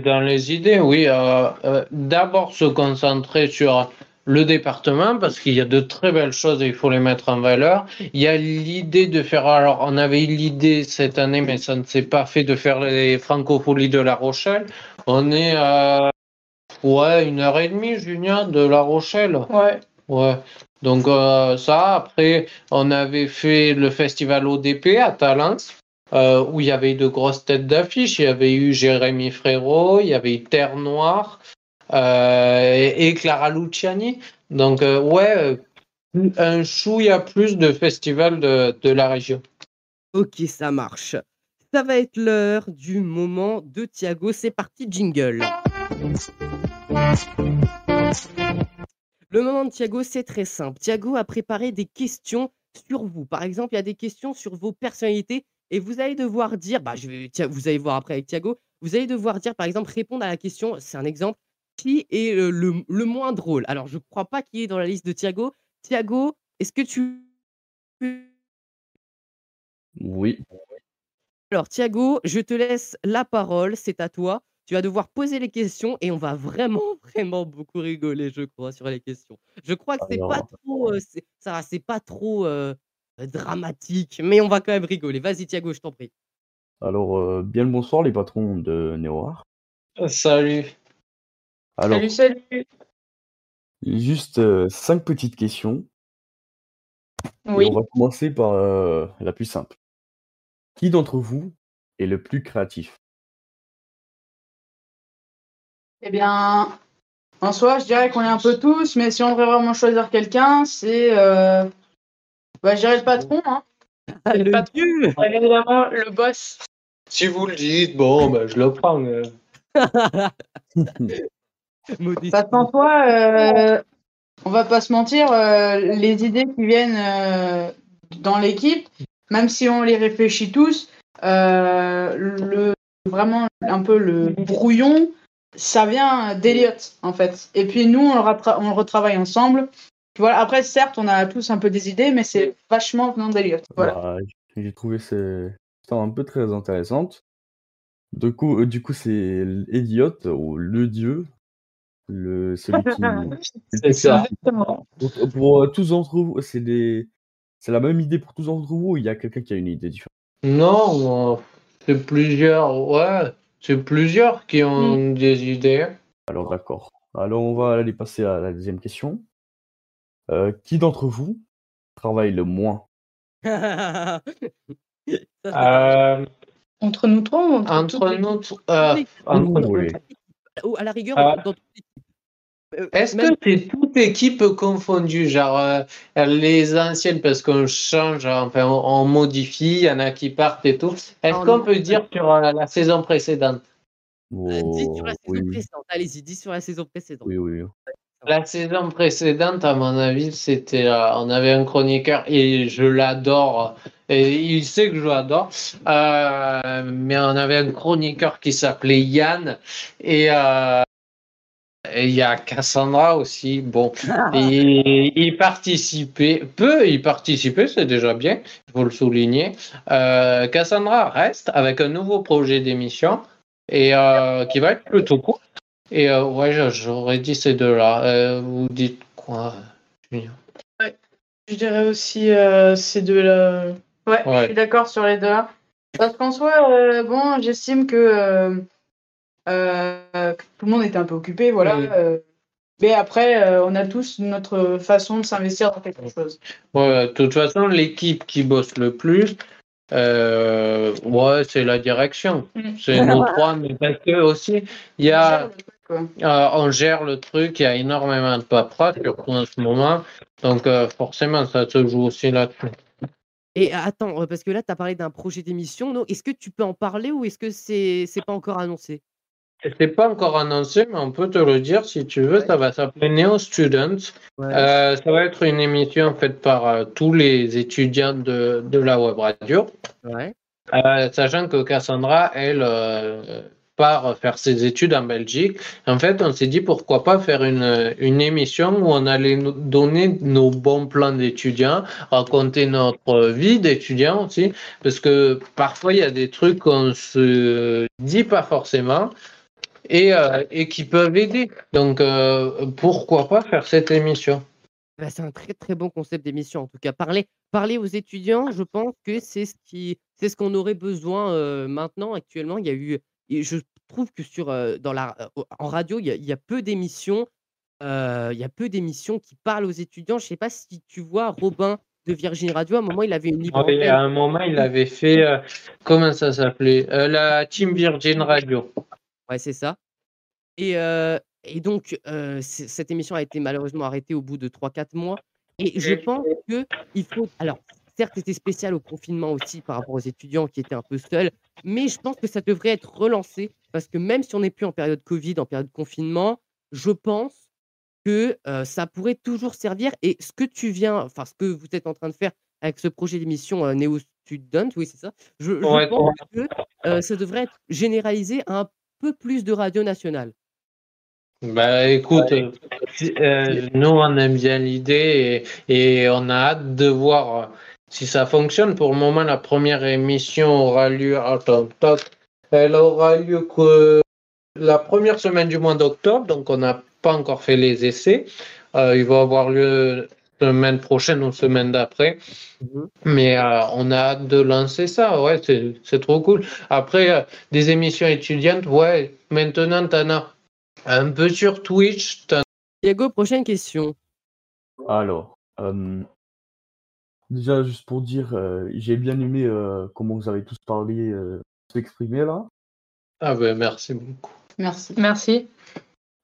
Speaker 3: dans les idées, oui. Euh, euh, D'abord se concentrer sur le département parce qu'il y a de très belles choses et il faut les mettre en valeur. Il y a l'idée de faire, alors on avait eu l'idée cette année, mais ça ne s'est pas fait, de faire les francopholies de La Rochelle. On est à ouais, une heure et demie, Julien, de La Rochelle.
Speaker 5: Ouais.
Speaker 3: Ouais. Donc euh, ça, après, on avait fait le festival ODP à Talence, euh, où il y avait de grosses têtes d'affiche. Il y avait eu Jérémy Frérot, il y avait Terre Noire euh, et, Clara Luciani. Donc euh, ouais, un chouïa plus de festivals de, de la région.
Speaker 1: Ok, ça marche. Ça va être l'heure du moment de Thiago. C'est parti, jingle. Le moment de Thiago, c'est très simple. Thiago a préparé des questions sur vous. Par exemple, il y a des questions sur vos personnalités et vous allez devoir dire, bah, je vais, tiens, vous allez voir après avec Thiago, vous allez devoir dire, par exemple, répondre à la question, c'est un exemple, qui est le, le- le moins drôle? Alors, je ne crois pas qu'il est dans la liste de Thiago. Thiago, est-ce que tu...
Speaker 2: Oui.
Speaker 1: Alors, Thiago, je te laisse la parole, c'est à toi. Tu vas devoir poser les questions et on va vraiment, vraiment beaucoup rigoler, je crois, sur les questions. Je crois que c'est pas trop, euh, va, c'est pas trop euh, dramatique, mais on va quand même rigoler. Vas-y, Thiago, je t'en prie.
Speaker 2: Alors, euh, bien le bonsoir, les patrons de Néoar.
Speaker 3: Salut.
Speaker 2: Alors,
Speaker 5: Salut, salut.
Speaker 2: juste euh, cinq petites questions. Et
Speaker 5: Oui.
Speaker 2: on va commencer par euh, la plus simple. Qui d'entre vous est le plus créatif?
Speaker 4: Eh bien, en soi, je dirais qu'on est un peu tous, mais si on devrait vraiment choisir quelqu'un, c'est. Euh... Bah, je dirais le patron. Hein.
Speaker 1: Ah, le dieu
Speaker 5: Évidemment, le boss.
Speaker 3: Si vous le dites, bon, ben, je le prends. mais-
Speaker 1: Modestie.
Speaker 4: Parce qu'en soi, euh, on va pas se mentir, euh, les idées qui viennent euh, dans l'équipe, même si on les réfléchit tous, euh, le, vraiment un peu le brouillon, ça vient d'Eliott, en fait. Et puis nous, on le, on le retravaille ensemble. Voilà. Après, certes, on a tous un peu des idées, mais c'est vachement venant d'Eliott. Voilà.
Speaker 2: Bah, J'ai trouvé ces histoires un peu très intéressantes. Du coup, euh, du coup c'est Elliot, ou le dieu, le, celui qui...
Speaker 3: C'est ça.
Speaker 5: Exactement.
Speaker 2: Pour, pour, euh, tous d'entre vous, c'est des... c'est la même idée pour tous d'entre vous ou il y a quelqu'un qui a une idée différente?
Speaker 3: Non, euh, c'est plusieurs, ouais, c'est plusieurs qui ont des idées.
Speaker 2: Alors d'accord. Alors on va aller passer à la deuxième question. Euh, qui d'entre vous travaille le moins?
Speaker 1: Ça,
Speaker 3: Euh,
Speaker 5: Entre nous trois ou entre,
Speaker 3: entre
Speaker 5: toutes les-
Speaker 3: nous, euh, entre-
Speaker 2: Oui.
Speaker 1: Ou à la rigueur, dans toute l'équipe.
Speaker 3: Est-ce
Speaker 1: même-
Speaker 3: que c'est toute équipe confondue, genre euh, les anciennes, parce qu'on change, enfin on, on modifie, il y en a qui partent et tout. Est-ce qu'on peut dire sur euh, la saison précédente?
Speaker 1: Euh, dis sur la
Speaker 2: Oh,
Speaker 1: saison
Speaker 2: oui,
Speaker 1: précédente. Allez-y, dis sur la saison précédente.
Speaker 2: oui, oui.
Speaker 3: La saison précédente, à mon avis, c'était, euh, on avait un chroniqueur et je l'adore. Et il sait que je l'adore. Euh, mais on avait un chroniqueur qui s'appelait Yann et euh, et il y a Cassandra aussi. Bon, et il participait, peu y participer, c'est déjà bien, il faut le souligner. Euh, Cassandra reste avec un nouveau projet d'émission et euh, qui va être plutôt cool. Et euh, ouais, je- j'aurais dit ces deux-là. Euh, vous dites quoi, Julien?
Speaker 4: Je dirais aussi euh, ces deux-là. Ouais,
Speaker 3: Ouais.
Speaker 4: je suis d'accord sur les deux-là. Parce qu'en soi, euh, bon, j'estime que, euh, euh, que tout le monde était un peu occupé, voilà. Mais après, euh, on a tous notre façon de s'investir dans quelque chose.
Speaker 3: Ouais, de toute façon, l'équipe qui bosse le plus, euh, ouais, c'est la direction.
Speaker 4: Mm.
Speaker 3: C'est nous trois, mais parce que aussi, il y a,
Speaker 4: quoi.
Speaker 3: Euh, on gère le truc, il y a énormément de paperasse, surtout en ce moment. Donc, euh, forcément, ça se joue aussi là-dessus.
Speaker 1: Et attends, euh, parce que là, tu as parlé d'un projet d'émission. Est-ce que tu peux en parler ou est-ce que c'est c'est pas encore annoncé?
Speaker 3: C'est pas encore annoncé, mais on peut te le dire si tu veux. Ça va s'appeler Neo Students.
Speaker 1: Ouais.
Speaker 3: Euh, ça va être une émission faite par euh, tous les étudiants de, de la web radio.
Speaker 1: ouais.
Speaker 3: Euh, sachant que Cassandra, elle, euh, part faire ses études en Belgique. En fait, on s'est dit pourquoi pas faire une, une émission où on allait nous donner nos bons plans d'étudiants, raconter notre vie d'étudiant aussi, parce que parfois il y a des trucs qu'on se dit pas forcément. Et, euh, et qui peuvent aider. Donc, euh, pourquoi pas faire cette émission?
Speaker 1: Bah, c'est un très très bon concept d'émission en tout cas. Parler, parler aux étudiants, je pense que c'est ce qui, ce qu'on aurait besoin euh, maintenant actuellement. Il y a eu, et je trouve que sur euh, dans la, euh, en radio, il y a, il y a peu d'émissions, euh, il y a peu d'émissions qui parlent aux étudiants. Je sais pas si tu vois Robin de Virgin Radio. À un moment, il avait une libre
Speaker 3: Ouais,
Speaker 1: antenne.
Speaker 3: à un moment, il avait fait, euh, comment ça s'appelait Euh, La Team Virgin Radio.
Speaker 1: Ouais, c'est ça. Et, euh, et donc, euh, c- cette émission a été malheureusement arrêtée au bout de 3-4 mois. Et je pense que il faut. Alors, certes, c'était spécial au confinement aussi par rapport aux étudiants qui étaient un peu seuls, mais je pense que ça devrait être relancé parce que même si on n'est plus en période Covid, en période confinement, je pense que euh, ça pourrait toujours servir. Et ce que tu viens, enfin, ce que vous êtes en train de faire avec ce projet d'émission euh, Neo Student, oui, c'est ça, je, je
Speaker 3: Ouais,
Speaker 1: pense que euh, ça devrait être généralisé à un peu plus de radio nationale.
Speaker 3: Bah écoute, euh, nous on aime bien l'idée et, et on a hâte de voir si ça fonctionne. Pour le moment, la première émission aura lieu. Attends, toc. elle aura lieu que la première semaine du mois d'octobre, donc on n'a pas encore fait les essais. Euh, il va avoir lieu semaine prochaine ou semaine d'après. Mais euh, on a hâte de lancer ça, ouais, c'est c'est trop cool. Après, euh, des émissions étudiantes, ouais, maintenant t'en as un peu sur Twitch,
Speaker 1: Diego, prochaine question.
Speaker 2: Alors, euh, déjà, juste pour dire, euh, j'ai bien aimé euh, comment vous avez tous parlé, euh, s'exprimer là.
Speaker 3: Ah ben merci beaucoup.
Speaker 4: Merci.
Speaker 5: Merci.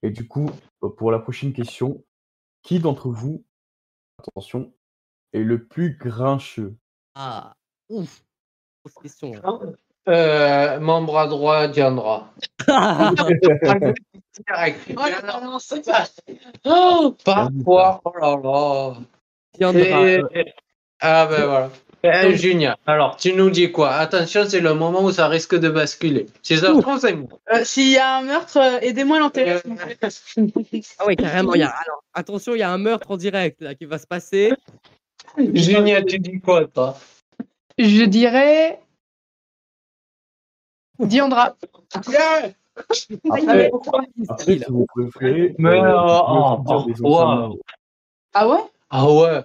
Speaker 2: Et du coup, euh, pour la prochaine question, qui d'entre vous, attention, est le plus grincheux?
Speaker 1: Ah, ouf, grosse question. là.
Speaker 3: Euh, mon bras droit, Diandra. Direct. Oh, parfois, oh là là.
Speaker 1: Diandra,
Speaker 3: et- Ah ben voilà. Eh, Junia, alors tu nous dis quoi? Attention, c'est le moment où ça risque de basculer. Si ça c'est moi.
Speaker 4: Euh, S'il y a un meurtre, euh, aidez-moi à l'enterrer. plaît.
Speaker 1: Ah ouais, carrément. il Y a, alors, attention, il y a un meurtre en direct là, qui va se passer.
Speaker 3: Junia, tu dis quoi toi?
Speaker 5: Je dirais Diandra.
Speaker 3: Yeah
Speaker 2: Après,
Speaker 1: il-
Speaker 2: si vous préférez,
Speaker 3: Mais,
Speaker 2: euh,
Speaker 3: oh, oh, wow.
Speaker 2: anciens
Speaker 4: Ah ouais?
Speaker 3: Ah ouais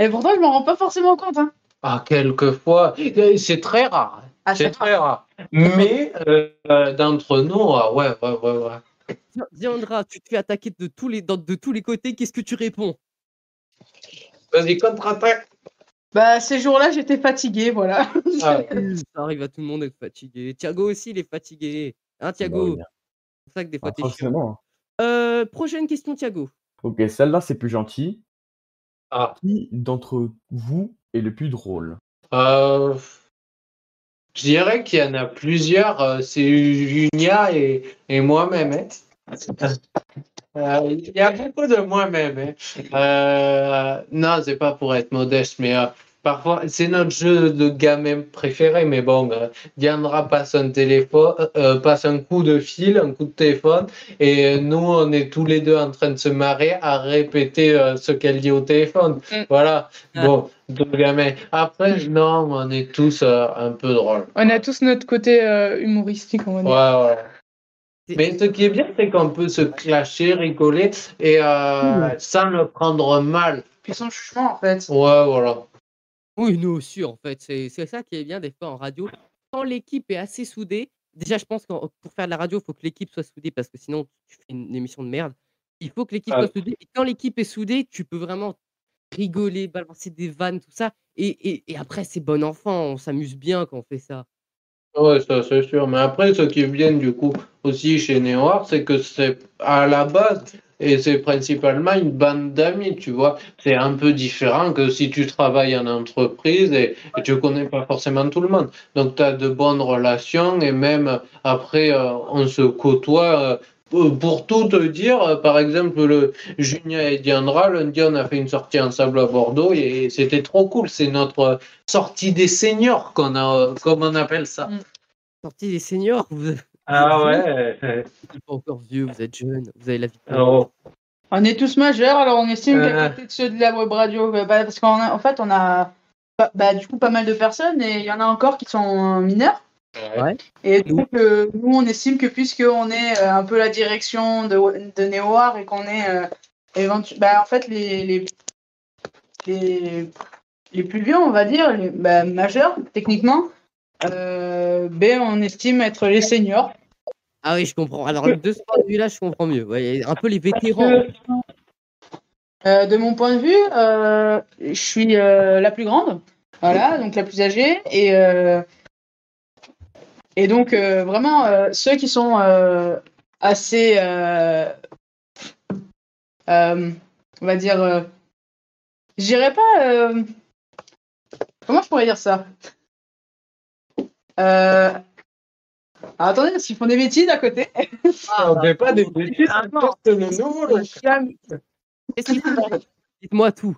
Speaker 4: Et pourtant, je m'en rends pas forcément compte. Hein.
Speaker 3: Ah, quelquefois. C'est très rare.
Speaker 4: À
Speaker 3: C'est très rare. Mais euh, euh, d'entre nous, ah ouais, ouais, ouais, ouais.
Speaker 1: Di- Diandra, tu te fais attaquer de tous les, dans- de tous les côtés. Qu'est-ce que tu réponds?
Speaker 3: Vas-y, contre-attaque.
Speaker 4: Bah, ces jours-là, j'étais fatiguée, voilà.
Speaker 3: Ah,
Speaker 1: Ça arrive à tout le monde d'être fatigué. Thiago aussi, il est fatigué. Hein, Thiago?
Speaker 2: Bah
Speaker 1: C'est pour ça que des fois,
Speaker 2: Pas
Speaker 1: t'es chiant. Euh, prochaine question, Thiago.
Speaker 2: Ok, celle-là, c'est plus gentil.
Speaker 3: Ah.
Speaker 2: Qui d'entre vous est le plus drôle?
Speaker 3: euh, je dirais qu'il y en a plusieurs. euh, C'est Junia et, et moi-même. hein. Euh, Il y a beaucoup de moi-même. hein. Euh, non, c'est pas pour être modeste, mais parfois, c'est notre jeu de gamin préféré. Mais bon, euh, Diandra passe un téléphone, euh, passe un coup de fil, un coup de téléphone, et euh, nous, on est tous les deux en train de se marrer à répéter euh, ce qu'elle dit au téléphone.
Speaker 5: Mm.
Speaker 3: Voilà.
Speaker 1: Ah.
Speaker 3: Bon, de gamin. Après, non, on est tous euh, un peu drôles.
Speaker 5: On a tous notre côté euh, humoristique, on va dire.
Speaker 3: Ouais, ouais. Mais ce qui est bien, c'est qu'on peut se clasher, rigoler et euh, sans le prendre mal.
Speaker 4: Puis son jugement, en fait.
Speaker 3: Ouais, voilà.
Speaker 1: Oui, nous aussi, en fait. C'est c'est ça qui est bien des fois en radio. Quand l'équipe est assez soudée, déjà, je pense que pour faire de la radio, il faut que l'équipe soit soudée parce que sinon, tu fais une émission de merde. Il faut que l'équipe
Speaker 3: Ah.
Speaker 1: soit soudée. Et quand l'équipe est soudée, tu peux vraiment rigoler, balancer des vannes, tout ça. Et, et, et après, c'est bon enfant. On s'amuse bien quand on fait ça.
Speaker 3: Ouais, ça c'est sûr. Mais après, ce qui vient du coup aussi chez Néoir, c'est que c'est à la base, et c'est principalement une bande d'amis, tu vois. C'est un peu différent que si tu travailles en entreprise et, et tu connais pas forcément tout le monde. Donc tu as de bonnes relations et même après, euh, on se côtoie. euh, pour tout te dire, euh, par exemple, le Junia et Diandra, lundi, on a fait une sortie ensemble à Bordeaux et c'était trop cool. C'est notre sortie des seniors qu'on a, euh, comme on appelle ça.
Speaker 1: Sortie des seniors, vous n'êtes
Speaker 3: Ah ouais.
Speaker 1: pas encore vieux, vous êtes jeune, vous avez la vie.
Speaker 3: Oh.
Speaker 4: On est tous majeurs, alors on estime
Speaker 3: Euh.
Speaker 4: qu'à côté de ceux de la web radio, bah, bah, parce qu'en en fait, on a bah, bah, du coup pas mal de personnes et il y en a encore qui sont euh, mineurs.
Speaker 1: Ouais.
Speaker 4: Et donc, euh, nous, on estime que puisqu'on est euh, un peu la direction de, de Néoar et qu'on est euh, éventu- bah, en fait les, les, les, les plus vieux, on va dire, les bah, majeurs, techniquement, euh, ben, on estime être les seniors.
Speaker 1: Ah oui, je comprends. Alors, de ce point de vue-là, je comprends mieux. Ouais, un peu les vétérans.
Speaker 4: Euh, de mon point de vue, euh, je suis euh, la plus grande, voilà, donc la plus âgée, et, euh, et donc euh, vraiment euh, ceux qui sont euh, assez, euh, euh, on va dire, euh, je dirais pas, euh, comment je pourrais dire ça? Euh, alors, attendez, parce qu'ils font des bêtises à côté.
Speaker 3: On fait pas des bêtises,
Speaker 4: Ah, non.
Speaker 1: faut Dites-moi tout.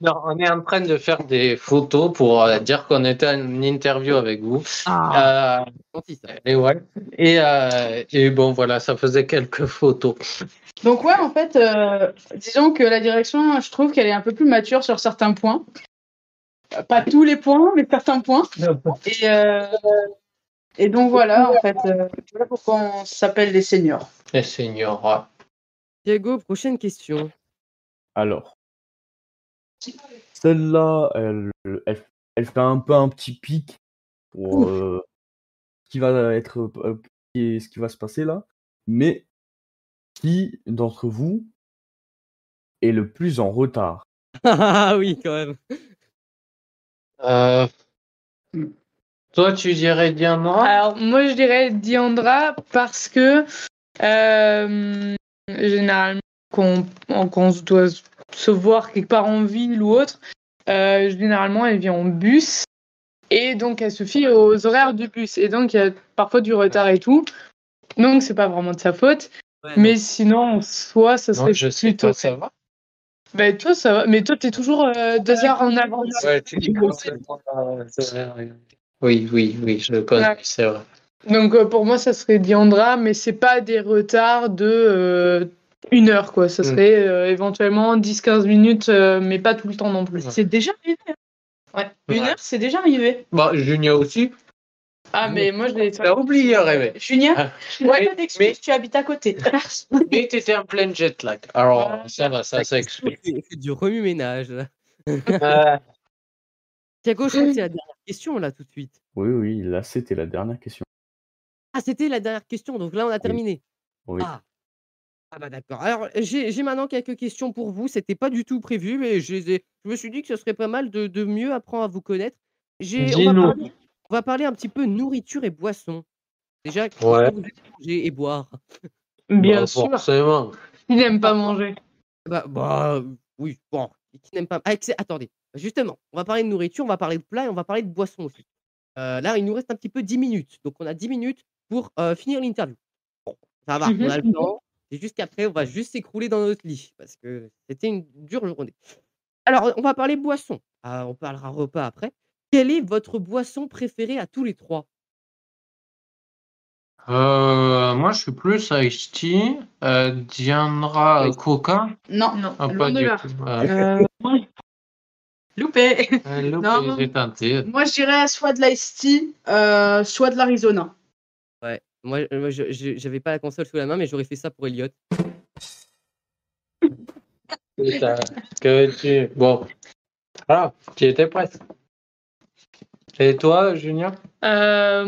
Speaker 3: Non, on est en train de faire des photos pour euh, dire qu'on était en interview avec vous.
Speaker 1: Ah,
Speaker 3: Euh, et ouais. Et, euh, et bon, voilà, ça faisait quelques photos.
Speaker 4: Donc ouais, en fait, euh, disons que la direction, je trouve qu'elle est un peu plus mature sur certains points. Pas tous les points, mais certains points. Et, euh, et donc voilà, en fait, euh, voilà pourquoi on s'appelle les seniors.
Speaker 3: Les seniors.
Speaker 1: Diego, prochaine question.
Speaker 2: Alors, celle-là, elle, elle, elle fait un peu un petit pic pour euh, ce qui va être, euh, et ce qui va se passer là. Mais qui d'entre vous est le plus en retard?
Speaker 1: Ah oui, quand même.
Speaker 3: Euh, toi, tu dirais Diana
Speaker 5: Alors, moi, je dirais Diandra parce que euh, généralement, qu'on qu'on se doit se voir quelque part en ville ou autre, euh, généralement, elle vient en bus et donc elle se fie aux horaires du bus. Et donc, il y a parfois du retard et tout. Donc, c'est pas vraiment de sa faute. mais sinon, en soi, ça serait
Speaker 3: Non, je sais
Speaker 5: plutôt.
Speaker 3: pas, ça va.
Speaker 5: Bah, toi, ça va. Mais toi, t'es toujours euh, deux heures en avance.
Speaker 3: Ouais, tu. Oui, oui, oui, je le connais,
Speaker 5: Ouais.
Speaker 3: c'est vrai.
Speaker 5: Donc euh, pour moi, ça serait Diandra, mais c'est pas des retards de euh, une heure, quoi. Ça
Speaker 3: Mm.
Speaker 5: serait euh, éventuellement 10-15 minutes, euh, mais pas tout le temps non plus.
Speaker 3: Ouais.
Speaker 4: C'est déjà arrivé. hein. Ouais. Une
Speaker 3: Ouais.
Speaker 4: heure, c'est déjà arrivé.
Speaker 3: Bon, Junia aussi.
Speaker 5: Ah, mais moi, je l'ai
Speaker 3: T'as oublié, rêver.
Speaker 4: Julien,
Speaker 3: Ah.
Speaker 4: tu n'as
Speaker 3: Mais-
Speaker 4: pas d'excuse,
Speaker 3: mais-
Speaker 4: tu habites à côté.
Speaker 3: Mais t'étais en plein jet lag. Alors, ça va, ça s'explique.
Speaker 1: C'est du remue-ménage. là.
Speaker 3: Euh,
Speaker 1: je crois que c'est la dernière question, là, tout de suite.
Speaker 2: Oui, oui, là c'était la dernière question.
Speaker 1: Ah, c'était la dernière question, donc là, on a terminé.
Speaker 2: Oui.
Speaker 1: Ah. Ah bah d'accord. Alors, j'ai j'ai maintenant quelques questions pour vous. C'était pas du tout prévu, mais je, les ai- je me suis dit que ce serait pas mal de, de mieux apprendre à vous connaître. J'ai- On va,
Speaker 3: Dis-nous.
Speaker 1: parler, on va parler un petit peu nourriture et boisson. Déjà, qu'est-ce
Speaker 3: Ouais.
Speaker 1: que vous aimez manger et boire?
Speaker 5: Bien
Speaker 3: bah,
Speaker 5: sûr.
Speaker 3: Forcément.
Speaker 5: Il n'aime pas manger?
Speaker 1: bah, bah, oui, bon. Qui n'aime pas. Ah. Attendez, justement, on va parler de nourriture, on va parler de plat et on va parler de boisson aussi. Euh, là, il nous reste un petit peu 10 minutes. Donc, on a 10 minutes pour euh, finir l'interview. Bon, ça va, on a le temps. C'est juste qu'après, on va juste s'écrouler dans notre lit parce que c'était une dure journée. Alors, on va parler boisson. Ah, on parlera repas après. Quelle est votre boisson préférée à tous les trois?
Speaker 3: Euh, moi, je suis plus Ice Tea. Euh, Diandra, euh,
Speaker 1: Oui.
Speaker 3: Coca.
Speaker 4: Non,
Speaker 5: Non.
Speaker 3: Ah, pas
Speaker 4: de
Speaker 3: du
Speaker 4: là.
Speaker 3: tout. Euh,
Speaker 4: Euh, Loupé.
Speaker 3: euh, loupé,
Speaker 4: non.
Speaker 3: j'ai tenté.
Speaker 4: Moi, je dirais soit de l'ice tea, euh, soit de l'Arizona.
Speaker 1: Moi, euh, moi j'avais pas la console sous la main, mais j'aurais fait ça pour Elliot.
Speaker 3: Putain, que tu... Bon. Ah, tu étais presque. Et toi, Junior?
Speaker 5: Euh,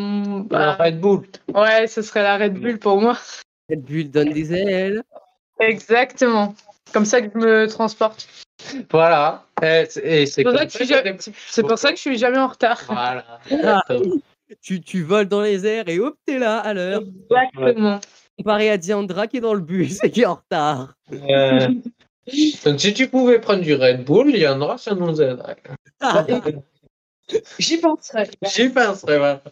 Speaker 3: La
Speaker 5: bah,
Speaker 3: Red Bull.
Speaker 5: ouais, ce serait la Red Bull pour moi.
Speaker 1: Red Bull donne des ailes.
Speaker 5: Exactement. Comme ça que je me transporte.
Speaker 3: Voilà. Et c'est et c'est
Speaker 5: C'est pour, ça que je suis jamais- c'est pour ça que je suis jamais en retard.
Speaker 3: Voilà.
Speaker 1: Tu, tu voles dans les airs et hop, t'es là à l'heure.
Speaker 5: Exactement.
Speaker 1: Comparé à Diandra qui est dans le bus et qui est en retard.
Speaker 3: Euh, Donc si tu pouvais prendre du Red Bull, il y en aura, ça nous aiderait.
Speaker 1: Ah,
Speaker 4: J'y penserai.
Speaker 3: J'y penserais, voilà.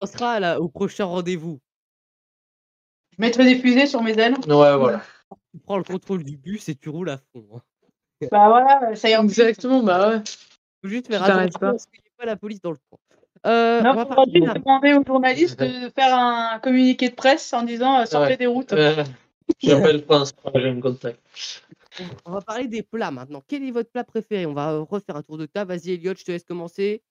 Speaker 1: on sera là, au prochain rendez-vous.
Speaker 4: Je mettrai des fusées sur mes ailes.
Speaker 3: Ouais, voilà.
Speaker 1: Tu prends le contrôle du bus et tu roules à fond. hein.
Speaker 4: Bah voilà, ça ira.
Speaker 5: Exactement, bah ouais.
Speaker 1: Faut juste faire attention
Speaker 5: pas.
Speaker 1: parce qu'il n'y ait pas la police dans le coin. Euh,
Speaker 4: Non,
Speaker 1: on va
Speaker 4: demander aux journalistes de faire un communiqué de presse en disant euh, sortez
Speaker 3: Ouais.
Speaker 4: des routes.
Speaker 3: Euh, J'appelle François, j'ai un contact.
Speaker 1: on va parler des plats maintenant. Quel est votre plat préféré? On va euh, refaire un tour de table. Vas-y, Elliot, je te laisse commencer.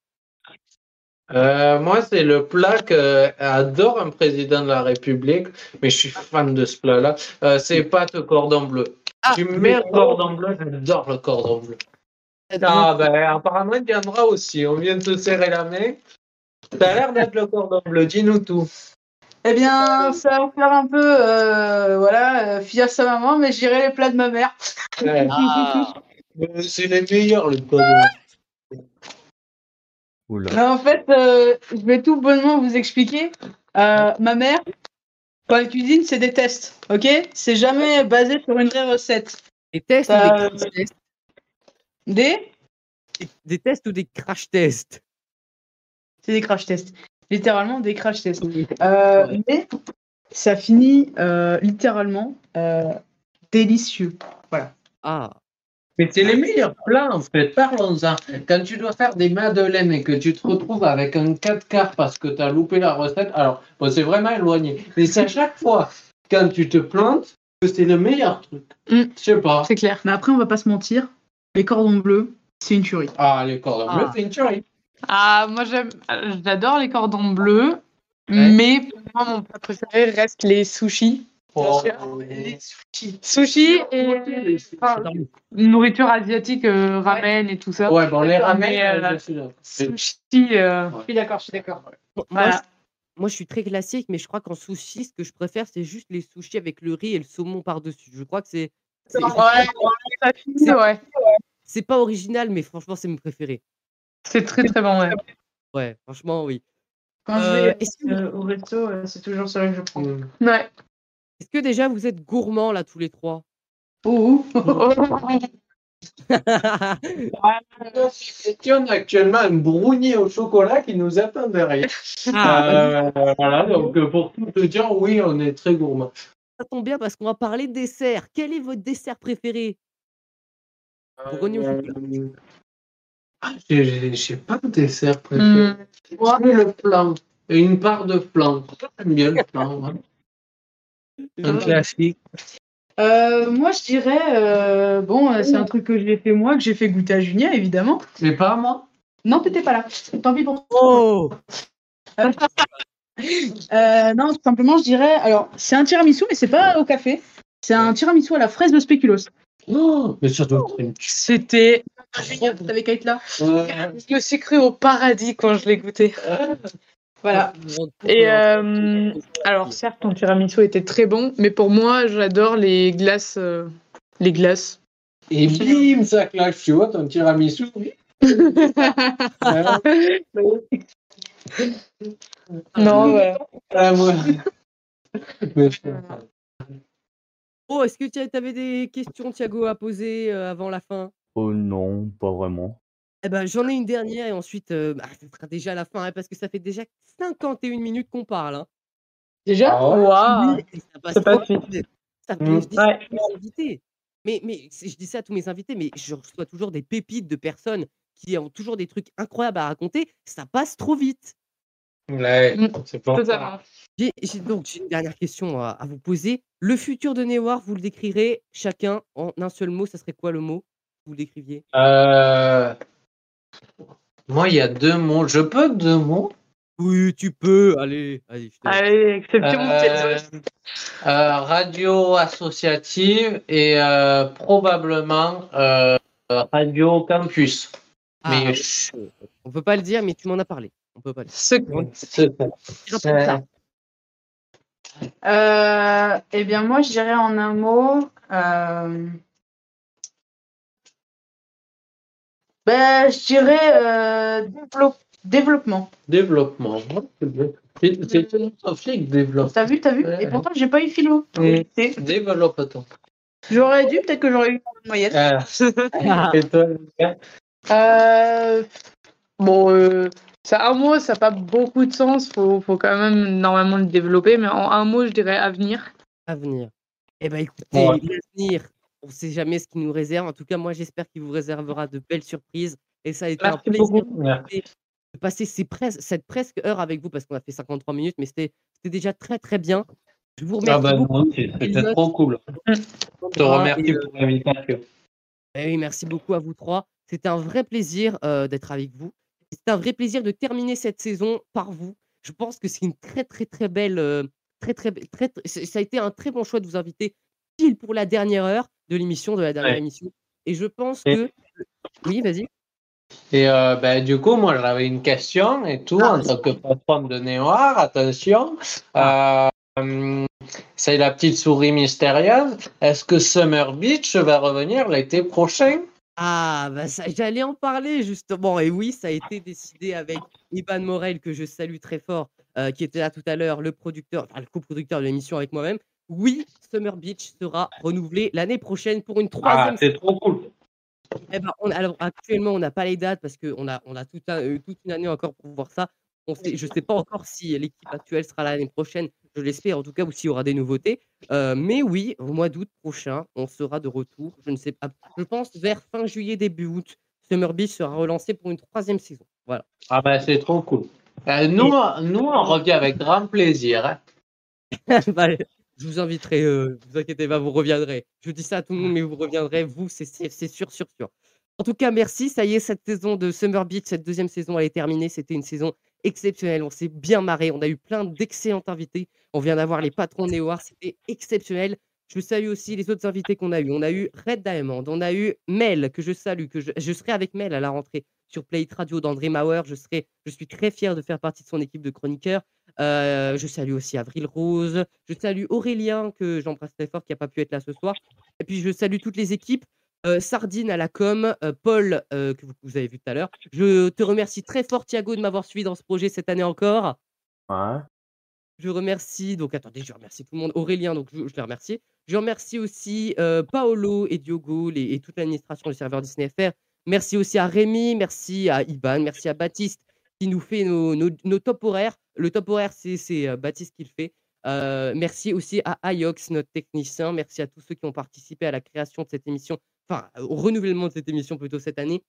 Speaker 3: Euh, moi, c'est le plat que adore un président de la République, mais je suis fan de ce plat-là. Euh, c'est pâte cordon bleu. tu mets un cordon bleu, j'adore le cordon bleu. Ah, ben, apparemment, il viendra aussi. On vient de se serrer la main. A l'air d'être le cordon bleu. Dis-nous tout.
Speaker 4: Eh bien, ça va vous faire un peu, euh, voilà, euh, fille à sa maman, mais j'irai les plats de ma mère.
Speaker 3: Ouais.
Speaker 1: Ah,
Speaker 3: Euh, C'est les meilleurs, le cordon bleu.
Speaker 2: Oula.
Speaker 4: Mais en fait, euh, je vais tout bonnement vous expliquer. Euh, ma mère, quand elle cuisine, c'est des tests, ok? C'est jamais basé sur une vraie recette.
Speaker 1: des tests ou des crash tests?
Speaker 4: Des-
Speaker 1: Des tests ou des crash tests?
Speaker 4: C'est des crash tests. Littéralement des crash tests. Euh, Mais ça finit euh, littéralement euh, délicieux.
Speaker 1: Ah,
Speaker 3: Mais c'est les meilleurs plats, en fait. Parlons-en. Quand tu dois faire des madeleines et que tu te retrouves avec un 4 quarts parce que tu as loupé la recette, alors, bon, c'est vraiment éloigné. Mais c'est à chaque fois, quand tu te plantes, que c'est le meilleur truc.
Speaker 4: Mm.
Speaker 3: Je sais pas.
Speaker 4: C'est clair. Mais après, on va pas se mentir. Les cordons bleus, c'est une tuerie.
Speaker 3: Ah, les cordons bleus,
Speaker 1: Ah.
Speaker 3: c'est une tuerie.
Speaker 5: Ah, moi j'aime, j'adore les cordons bleus,
Speaker 1: Ouais.
Speaker 5: mais pour moi mon plat préféré reste les sushis.
Speaker 3: Oh.
Speaker 4: Les sushis.
Speaker 5: Sushis et enfin, nourriture asiatique, euh, ramen et tout ça.
Speaker 3: Ouais, bon, les ramen,
Speaker 5: mais, euh,
Speaker 3: je suis d'accord.
Speaker 5: Sushi, euh,
Speaker 4: Je suis d'accord, je suis d'accord.
Speaker 1: Moi,
Speaker 5: Voilà.
Speaker 1: je, moi, je suis très classique, mais je crois qu'en sushi, ce que je préfère, c'est juste les sushis avec le riz et le saumon par-dessus. Je crois que c'est. c'est-
Speaker 5: ouais.
Speaker 1: C'est pas original, mais franchement, c'est mes préférés.
Speaker 5: C'est très très bon, ouais.
Speaker 1: Ouais, franchement, oui.
Speaker 4: Quand je
Speaker 1: Euh,
Speaker 4: vais
Speaker 1: est-ce que,
Speaker 4: euh, au resto, euh, c'est toujours celui que je prends.
Speaker 3: Mm.
Speaker 5: Ouais.
Speaker 1: est-ce que déjà vous êtes gourmands là tous les trois?
Speaker 4: Oh,
Speaker 3: On a actuellement un brownie au chocolat qui nous attend derrière?
Speaker 1: Ah,
Speaker 3: Euh, voilà, donc pour tout te dire, oui, on est très gourmand.
Speaker 1: Ça tombe bien parce qu'on va parler de dessert. Quel est votre dessert préféré? Brownie au chocolat.
Speaker 3: Ah, j'ai- pas de dessert préféré.
Speaker 5: Hmm.
Speaker 3: Moi, le flan. Et une part de flan. J'aime bien le flan. hein. Un classique.
Speaker 4: Euh, moi, je dirais, euh, bon, euh, c'est un truc que j'ai fait moi, que j'ai fait goûter à Julien, évidemment.
Speaker 3: Mais pas moi.
Speaker 4: Non, t'étais pas là. Tant pis pour
Speaker 1: Oh
Speaker 4: Euh, non, tout simplement, je dirais. Alors, c'est un tiramisu, mais c'est pas au café. C'est un tiramisu à la fraise de spéculoos.
Speaker 3: Oh, mais être une
Speaker 5: C'était.
Speaker 4: Julien, t'avais qu'à être là.
Speaker 3: Euh,
Speaker 5: Je me suis cru au paradis quand je l'ai goûté.
Speaker 4: Voilà.
Speaker 5: Et euh, alors, certes, ton tiramisu était très bon, mais pour moi, j'adore les glaces. euh, les glaces.
Speaker 3: Et bim, ça claque, tu vois, ton tiramisu. Oui. Ah,
Speaker 5: non, ouais.
Speaker 3: ah, moi. Mais-
Speaker 1: Oh, est-ce que tu avais des questions, Thiago, à poser euh, avant la fin?
Speaker 2: Oh non, pas vraiment.
Speaker 1: Eh ben, j'en ai une dernière et ensuite, euh, bah, ce sera déjà la fin, hein, parce que ça fait déjà 51 minutes qu'on parle. hein.
Speaker 4: Déjà?
Speaker 3: Ah ouais?
Speaker 5: Waouh!
Speaker 1: Et ça passe
Speaker 5: C'est pas
Speaker 1: trop vite. Ça,
Speaker 3: Mm.
Speaker 1: je dis ça
Speaker 5: Ouais.
Speaker 1: à tous mes invités. Mais, mais c'est- je dis ça à tous mes invités, mais je reçois toujours des pépites de personnes qui ont toujours des trucs incroyables à raconter. Ça passe trop vite.
Speaker 3: Ouais,
Speaker 5: Mm.
Speaker 3: c'est.
Speaker 1: J'ai j'ai donc j'ai une dernière question à, à vous poser. Le futur de Néoir, vous le décrirez chacun en un seul mot. Ça serait quoi le mot Vous le décriviez?
Speaker 3: Euh, Moi, il y a deux mots. Je peux deux mots?
Speaker 1: Oui, tu peux. Allez, allez.
Speaker 5: Allez, exception
Speaker 3: Euh, euh, Radio associative et euh, probablement euh, Radio campus.
Speaker 1: Ah,
Speaker 3: Mais
Speaker 1: on peut pas le dire, mais tu m'en as parlé. On peut pas le.
Speaker 4: Euh, eh bien, moi, je dirais en un mot. euh, Ben, je dirais euh, développe- développement.
Speaker 3: Développement. C'est bien. C'est c'est
Speaker 4: Euh,
Speaker 3: Sophie qui développe.
Speaker 4: T'as vu, t'as vu?
Speaker 3: Ouais.
Speaker 4: Et pourtant, j'ai pas eu philo.
Speaker 3: Mm. Développe-toi.
Speaker 4: J'aurais dû, peut-être que j'aurais eu une moyenne.
Speaker 3: Ah. Et toi,
Speaker 5: Euh, bon, euh, ça, un mot, ça n'a pas beaucoup de sens. Faut, faut quand même normalement le développer. Mais en un mot, je dirais avenir.
Speaker 1: Avenir. Eh ben écoutez,
Speaker 3: Ouais.
Speaker 1: l'avenir, on ne sait jamais ce qui nous réserve. En tout cas, moi, j'espère qu'il vous réservera de belles surprises. Et ça a été un
Speaker 3: Merci
Speaker 1: plaisir
Speaker 3: beaucoup.
Speaker 1: de passer- ces pres- cette presque heure avec vous parce qu'on a fait 53 minutes, mais c'était déjà très très bien. Je vous remercie
Speaker 3: Ah ben,
Speaker 1: beaucoup.
Speaker 3: moi aussi, c'était trop cool. Je te
Speaker 1: Sandra,
Speaker 3: remercie
Speaker 1: et, euh,
Speaker 3: pour l'invitation.
Speaker 1: eh oui, merci beaucoup à vous trois. C'était un vrai plaisir euh, d'être avec vous. C'était un vrai plaisir de terminer cette saison par vous. Je pense que c'est une très très très belle, euh, très très très, c'est- ça a été un très bon choix de vous inviter pile pour la dernière heure de l'émission, de la dernière
Speaker 3: Ouais.
Speaker 1: émission. Et je pense
Speaker 3: Et-
Speaker 1: que oui, vas-y.
Speaker 3: Et euh, ben, du coup, moi, j'avais une question et tout,
Speaker 1: Ah,
Speaker 3: en tant que patron de Néoir, attention.
Speaker 1: Ah.
Speaker 3: Euh, c'est la petite souris mystérieuse. Est-ce que Summer Beach va revenir l'été prochain?
Speaker 1: Ah, bah ça, j'allais en parler justement. Et oui, ça a été décidé avec Iban Morel, que je salue très fort, euh, qui était là tout à l'heure, le producteur, enfin le coproducteur de l'émission avec moi-même. Oui, Summer Beach sera renouvelé l'année prochaine pour une
Speaker 3: Ah,
Speaker 1: troisième
Speaker 3: c'est trop cool.
Speaker 1: Eh ben, on alors actuellement, on n'a pas les dates parce qu'on a, on a un- euh, toute une année encore pour voir ça. On sait, je ne sais pas encore si l'équipe actuelle sera là l'année prochaine, je l'espère en tout cas, ou s'il y aura des nouveautés. Euh, mais oui, au mois d'août prochain, on sera de retour. Je ne sais pas, je pense vers fin juillet, début août, Summer Beach sera relancé pour une troisième saison. Voilà.
Speaker 3: Ah ben, c'est trop cool. Euh, nous, nous, on revient avec grand plaisir. hein.
Speaker 1: Bah, je vous inviterai, euh, vous inquiétez pas, vous reviendrez. Je dis ça à tout le monde, mais vous reviendrez, vous, c'est sûr, sûr, sûr. En tout cas, merci. Ça y est, cette saison de Summer Beach, cette deuxième saison, elle est terminée. C'était une saison exceptionnelle. On s'est bien marré. On a eu plein d'excellents invités. On vient d'avoir les patrons Néoar. C'était exceptionnel. Je salue aussi les autres invités qu'on a eu. On a eu Red Diamond, on a eu Mel, que je salue, que je, je serai avec Mel à la rentrée sur Play Radio d'André Mauer. Je, serai, je suis très fier de faire partie de son équipe de chroniqueurs. Euh, je salue aussi Avril Rose. Je salue Aurélien, que j'embrasse très fort, qui n'a pas pu être là ce soir. Et puis, je salue toutes les équipes. Euh, Sardine à la com, euh, Paul, euh, que vous, vous avez vu tout à l'heure. Je te remercie très fort, Thiago, de m'avoir suivi dans ce projet cette année encore.
Speaker 2: Ouais.
Speaker 1: Je remercie, donc attendez, je remercie tout le monde. Aurélien, donc je, je les remercie. Je remercie aussi Paolo et Diogo les- et toute l'administration du serveur Disney FR. Merci aussi à Rémi, merci à Iban, merci à Baptiste qui nous fait nos, nos, nos top horaires. Le top horaire, c'est Baptiste qui le fait. Euh, merci aussi à Ayox, notre technicien. Merci à tous ceux qui ont participé à la création de cette émission, enfin au renouvellement de cette émission plutôt cette année.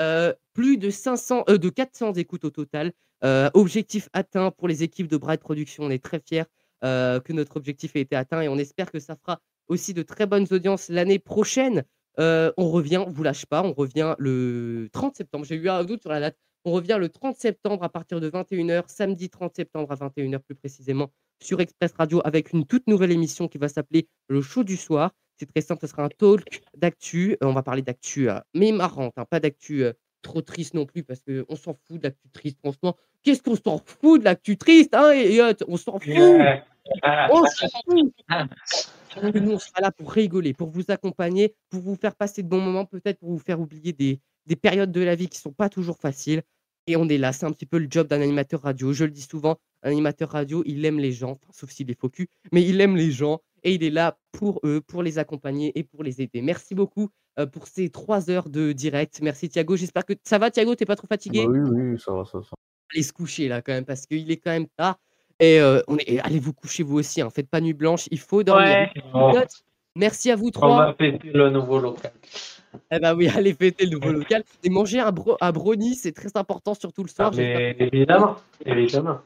Speaker 1: Euh, plus de 500, euh, de 400 écoutes au total. Euh, objectif atteint pour les équipes de Bright Production. On est très fiers euh, que notre objectif ait été atteint et on espère que ça fera aussi de très bonnes audiences l'année prochaine. On revient, on vous lâche pas, on revient le 30 septembre. J'ai eu un doute sur la date. On revient le 30 septembre à partir de 21h, samedi 30 septembre à 21h plus précisément, sur Express Radio avec une toute nouvelle émission qui va s'appeler Le Show du Soir. C'est très simple, ce sera un talk d'actu. Euh, on va parler d'actu, euh, mais marrante, hein, pas d'actu euh, trop triste non plus, parce qu'on s'en fout de l'actu triste, franchement. Qu'est-ce qu'on s'en fout de l'actu triste, hein, Elliot On s'en fout
Speaker 3: Ah,
Speaker 1: On s'en fout nous, on sera là pour rigoler, pour vous accompagner, pour vous faire passer de bons moments, peut-être pour vous faire oublier des, des périodes de la vie qui sont pas toujours faciles. Et on est là, c'est un petit peu le job d'un animateur radio. Je le dis souvent, un animateur radio, il aime les gens, enfin, sauf s'il est faux cul, mais il aime les gens et il est là pour eux, pour les accompagner et pour les aider. Merci beaucoup euh, pour ces trois heures de direct. Merci Thiago. J'espère que ça va, Thiago? T'es pas trop fatigué?
Speaker 2: Bah oui, oui, ça va, ça va.
Speaker 1: Allez se coucher là quand même parce qu'il est quand même tard. Et, euh, on est... et allez vous coucher vous aussi. Hein. Faites pas nuit blanche. Il faut dormir.
Speaker 5: Ouais.
Speaker 1: Merci à vous
Speaker 3: on
Speaker 1: trois.
Speaker 3: va fêter le nouveau local.
Speaker 1: Eh ben oui, allez fêter le nouveau local et manger un, bro un brownie, c'est très important surtout le soir.
Speaker 3: Ah, mais évidemment, évidemment.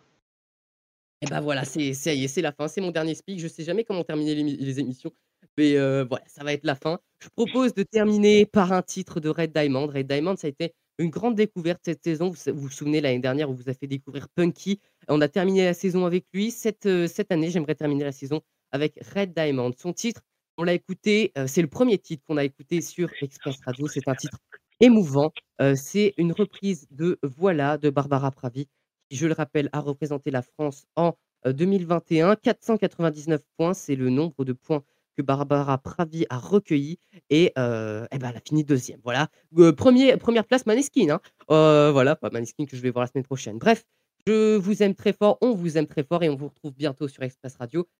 Speaker 1: Et ben voilà, c'est ça y est, c'est la fin, c'est mon dernier speak. Je sais jamais comment terminer les, émissions, mais voilà, ça va être la fin. Je propose de terminer par un titre de Red Diamond. Red Diamond, ça a été une grande découverte cette saison. Vous vous, souvenez l'année dernière où vous a fait découvrir Punky. On a terminé la saison avec lui. Cette, cette année, j'aimerais terminer la saison avec Red Diamond. Son titre, on l'a écouté, c'est le premier titre qu'on a écouté sur Express Radio. C'est un titre émouvant. C'est une reprise de Voilà de Barbara Pravi je le rappelle, a représenté la France en euh, 2021. 499 points, c'est le nombre de points que Barbara Pravi a recueilli et heu, et bah, elle a fini 2e. Voilà. 1er 1re place Maneskin, hein. Voilà, pas Maneskin que je vais voir la semaine prochaine. Bref, je vous aime très fort, on vous aime très fort et on vous retrouve bientôt sur Express Radio.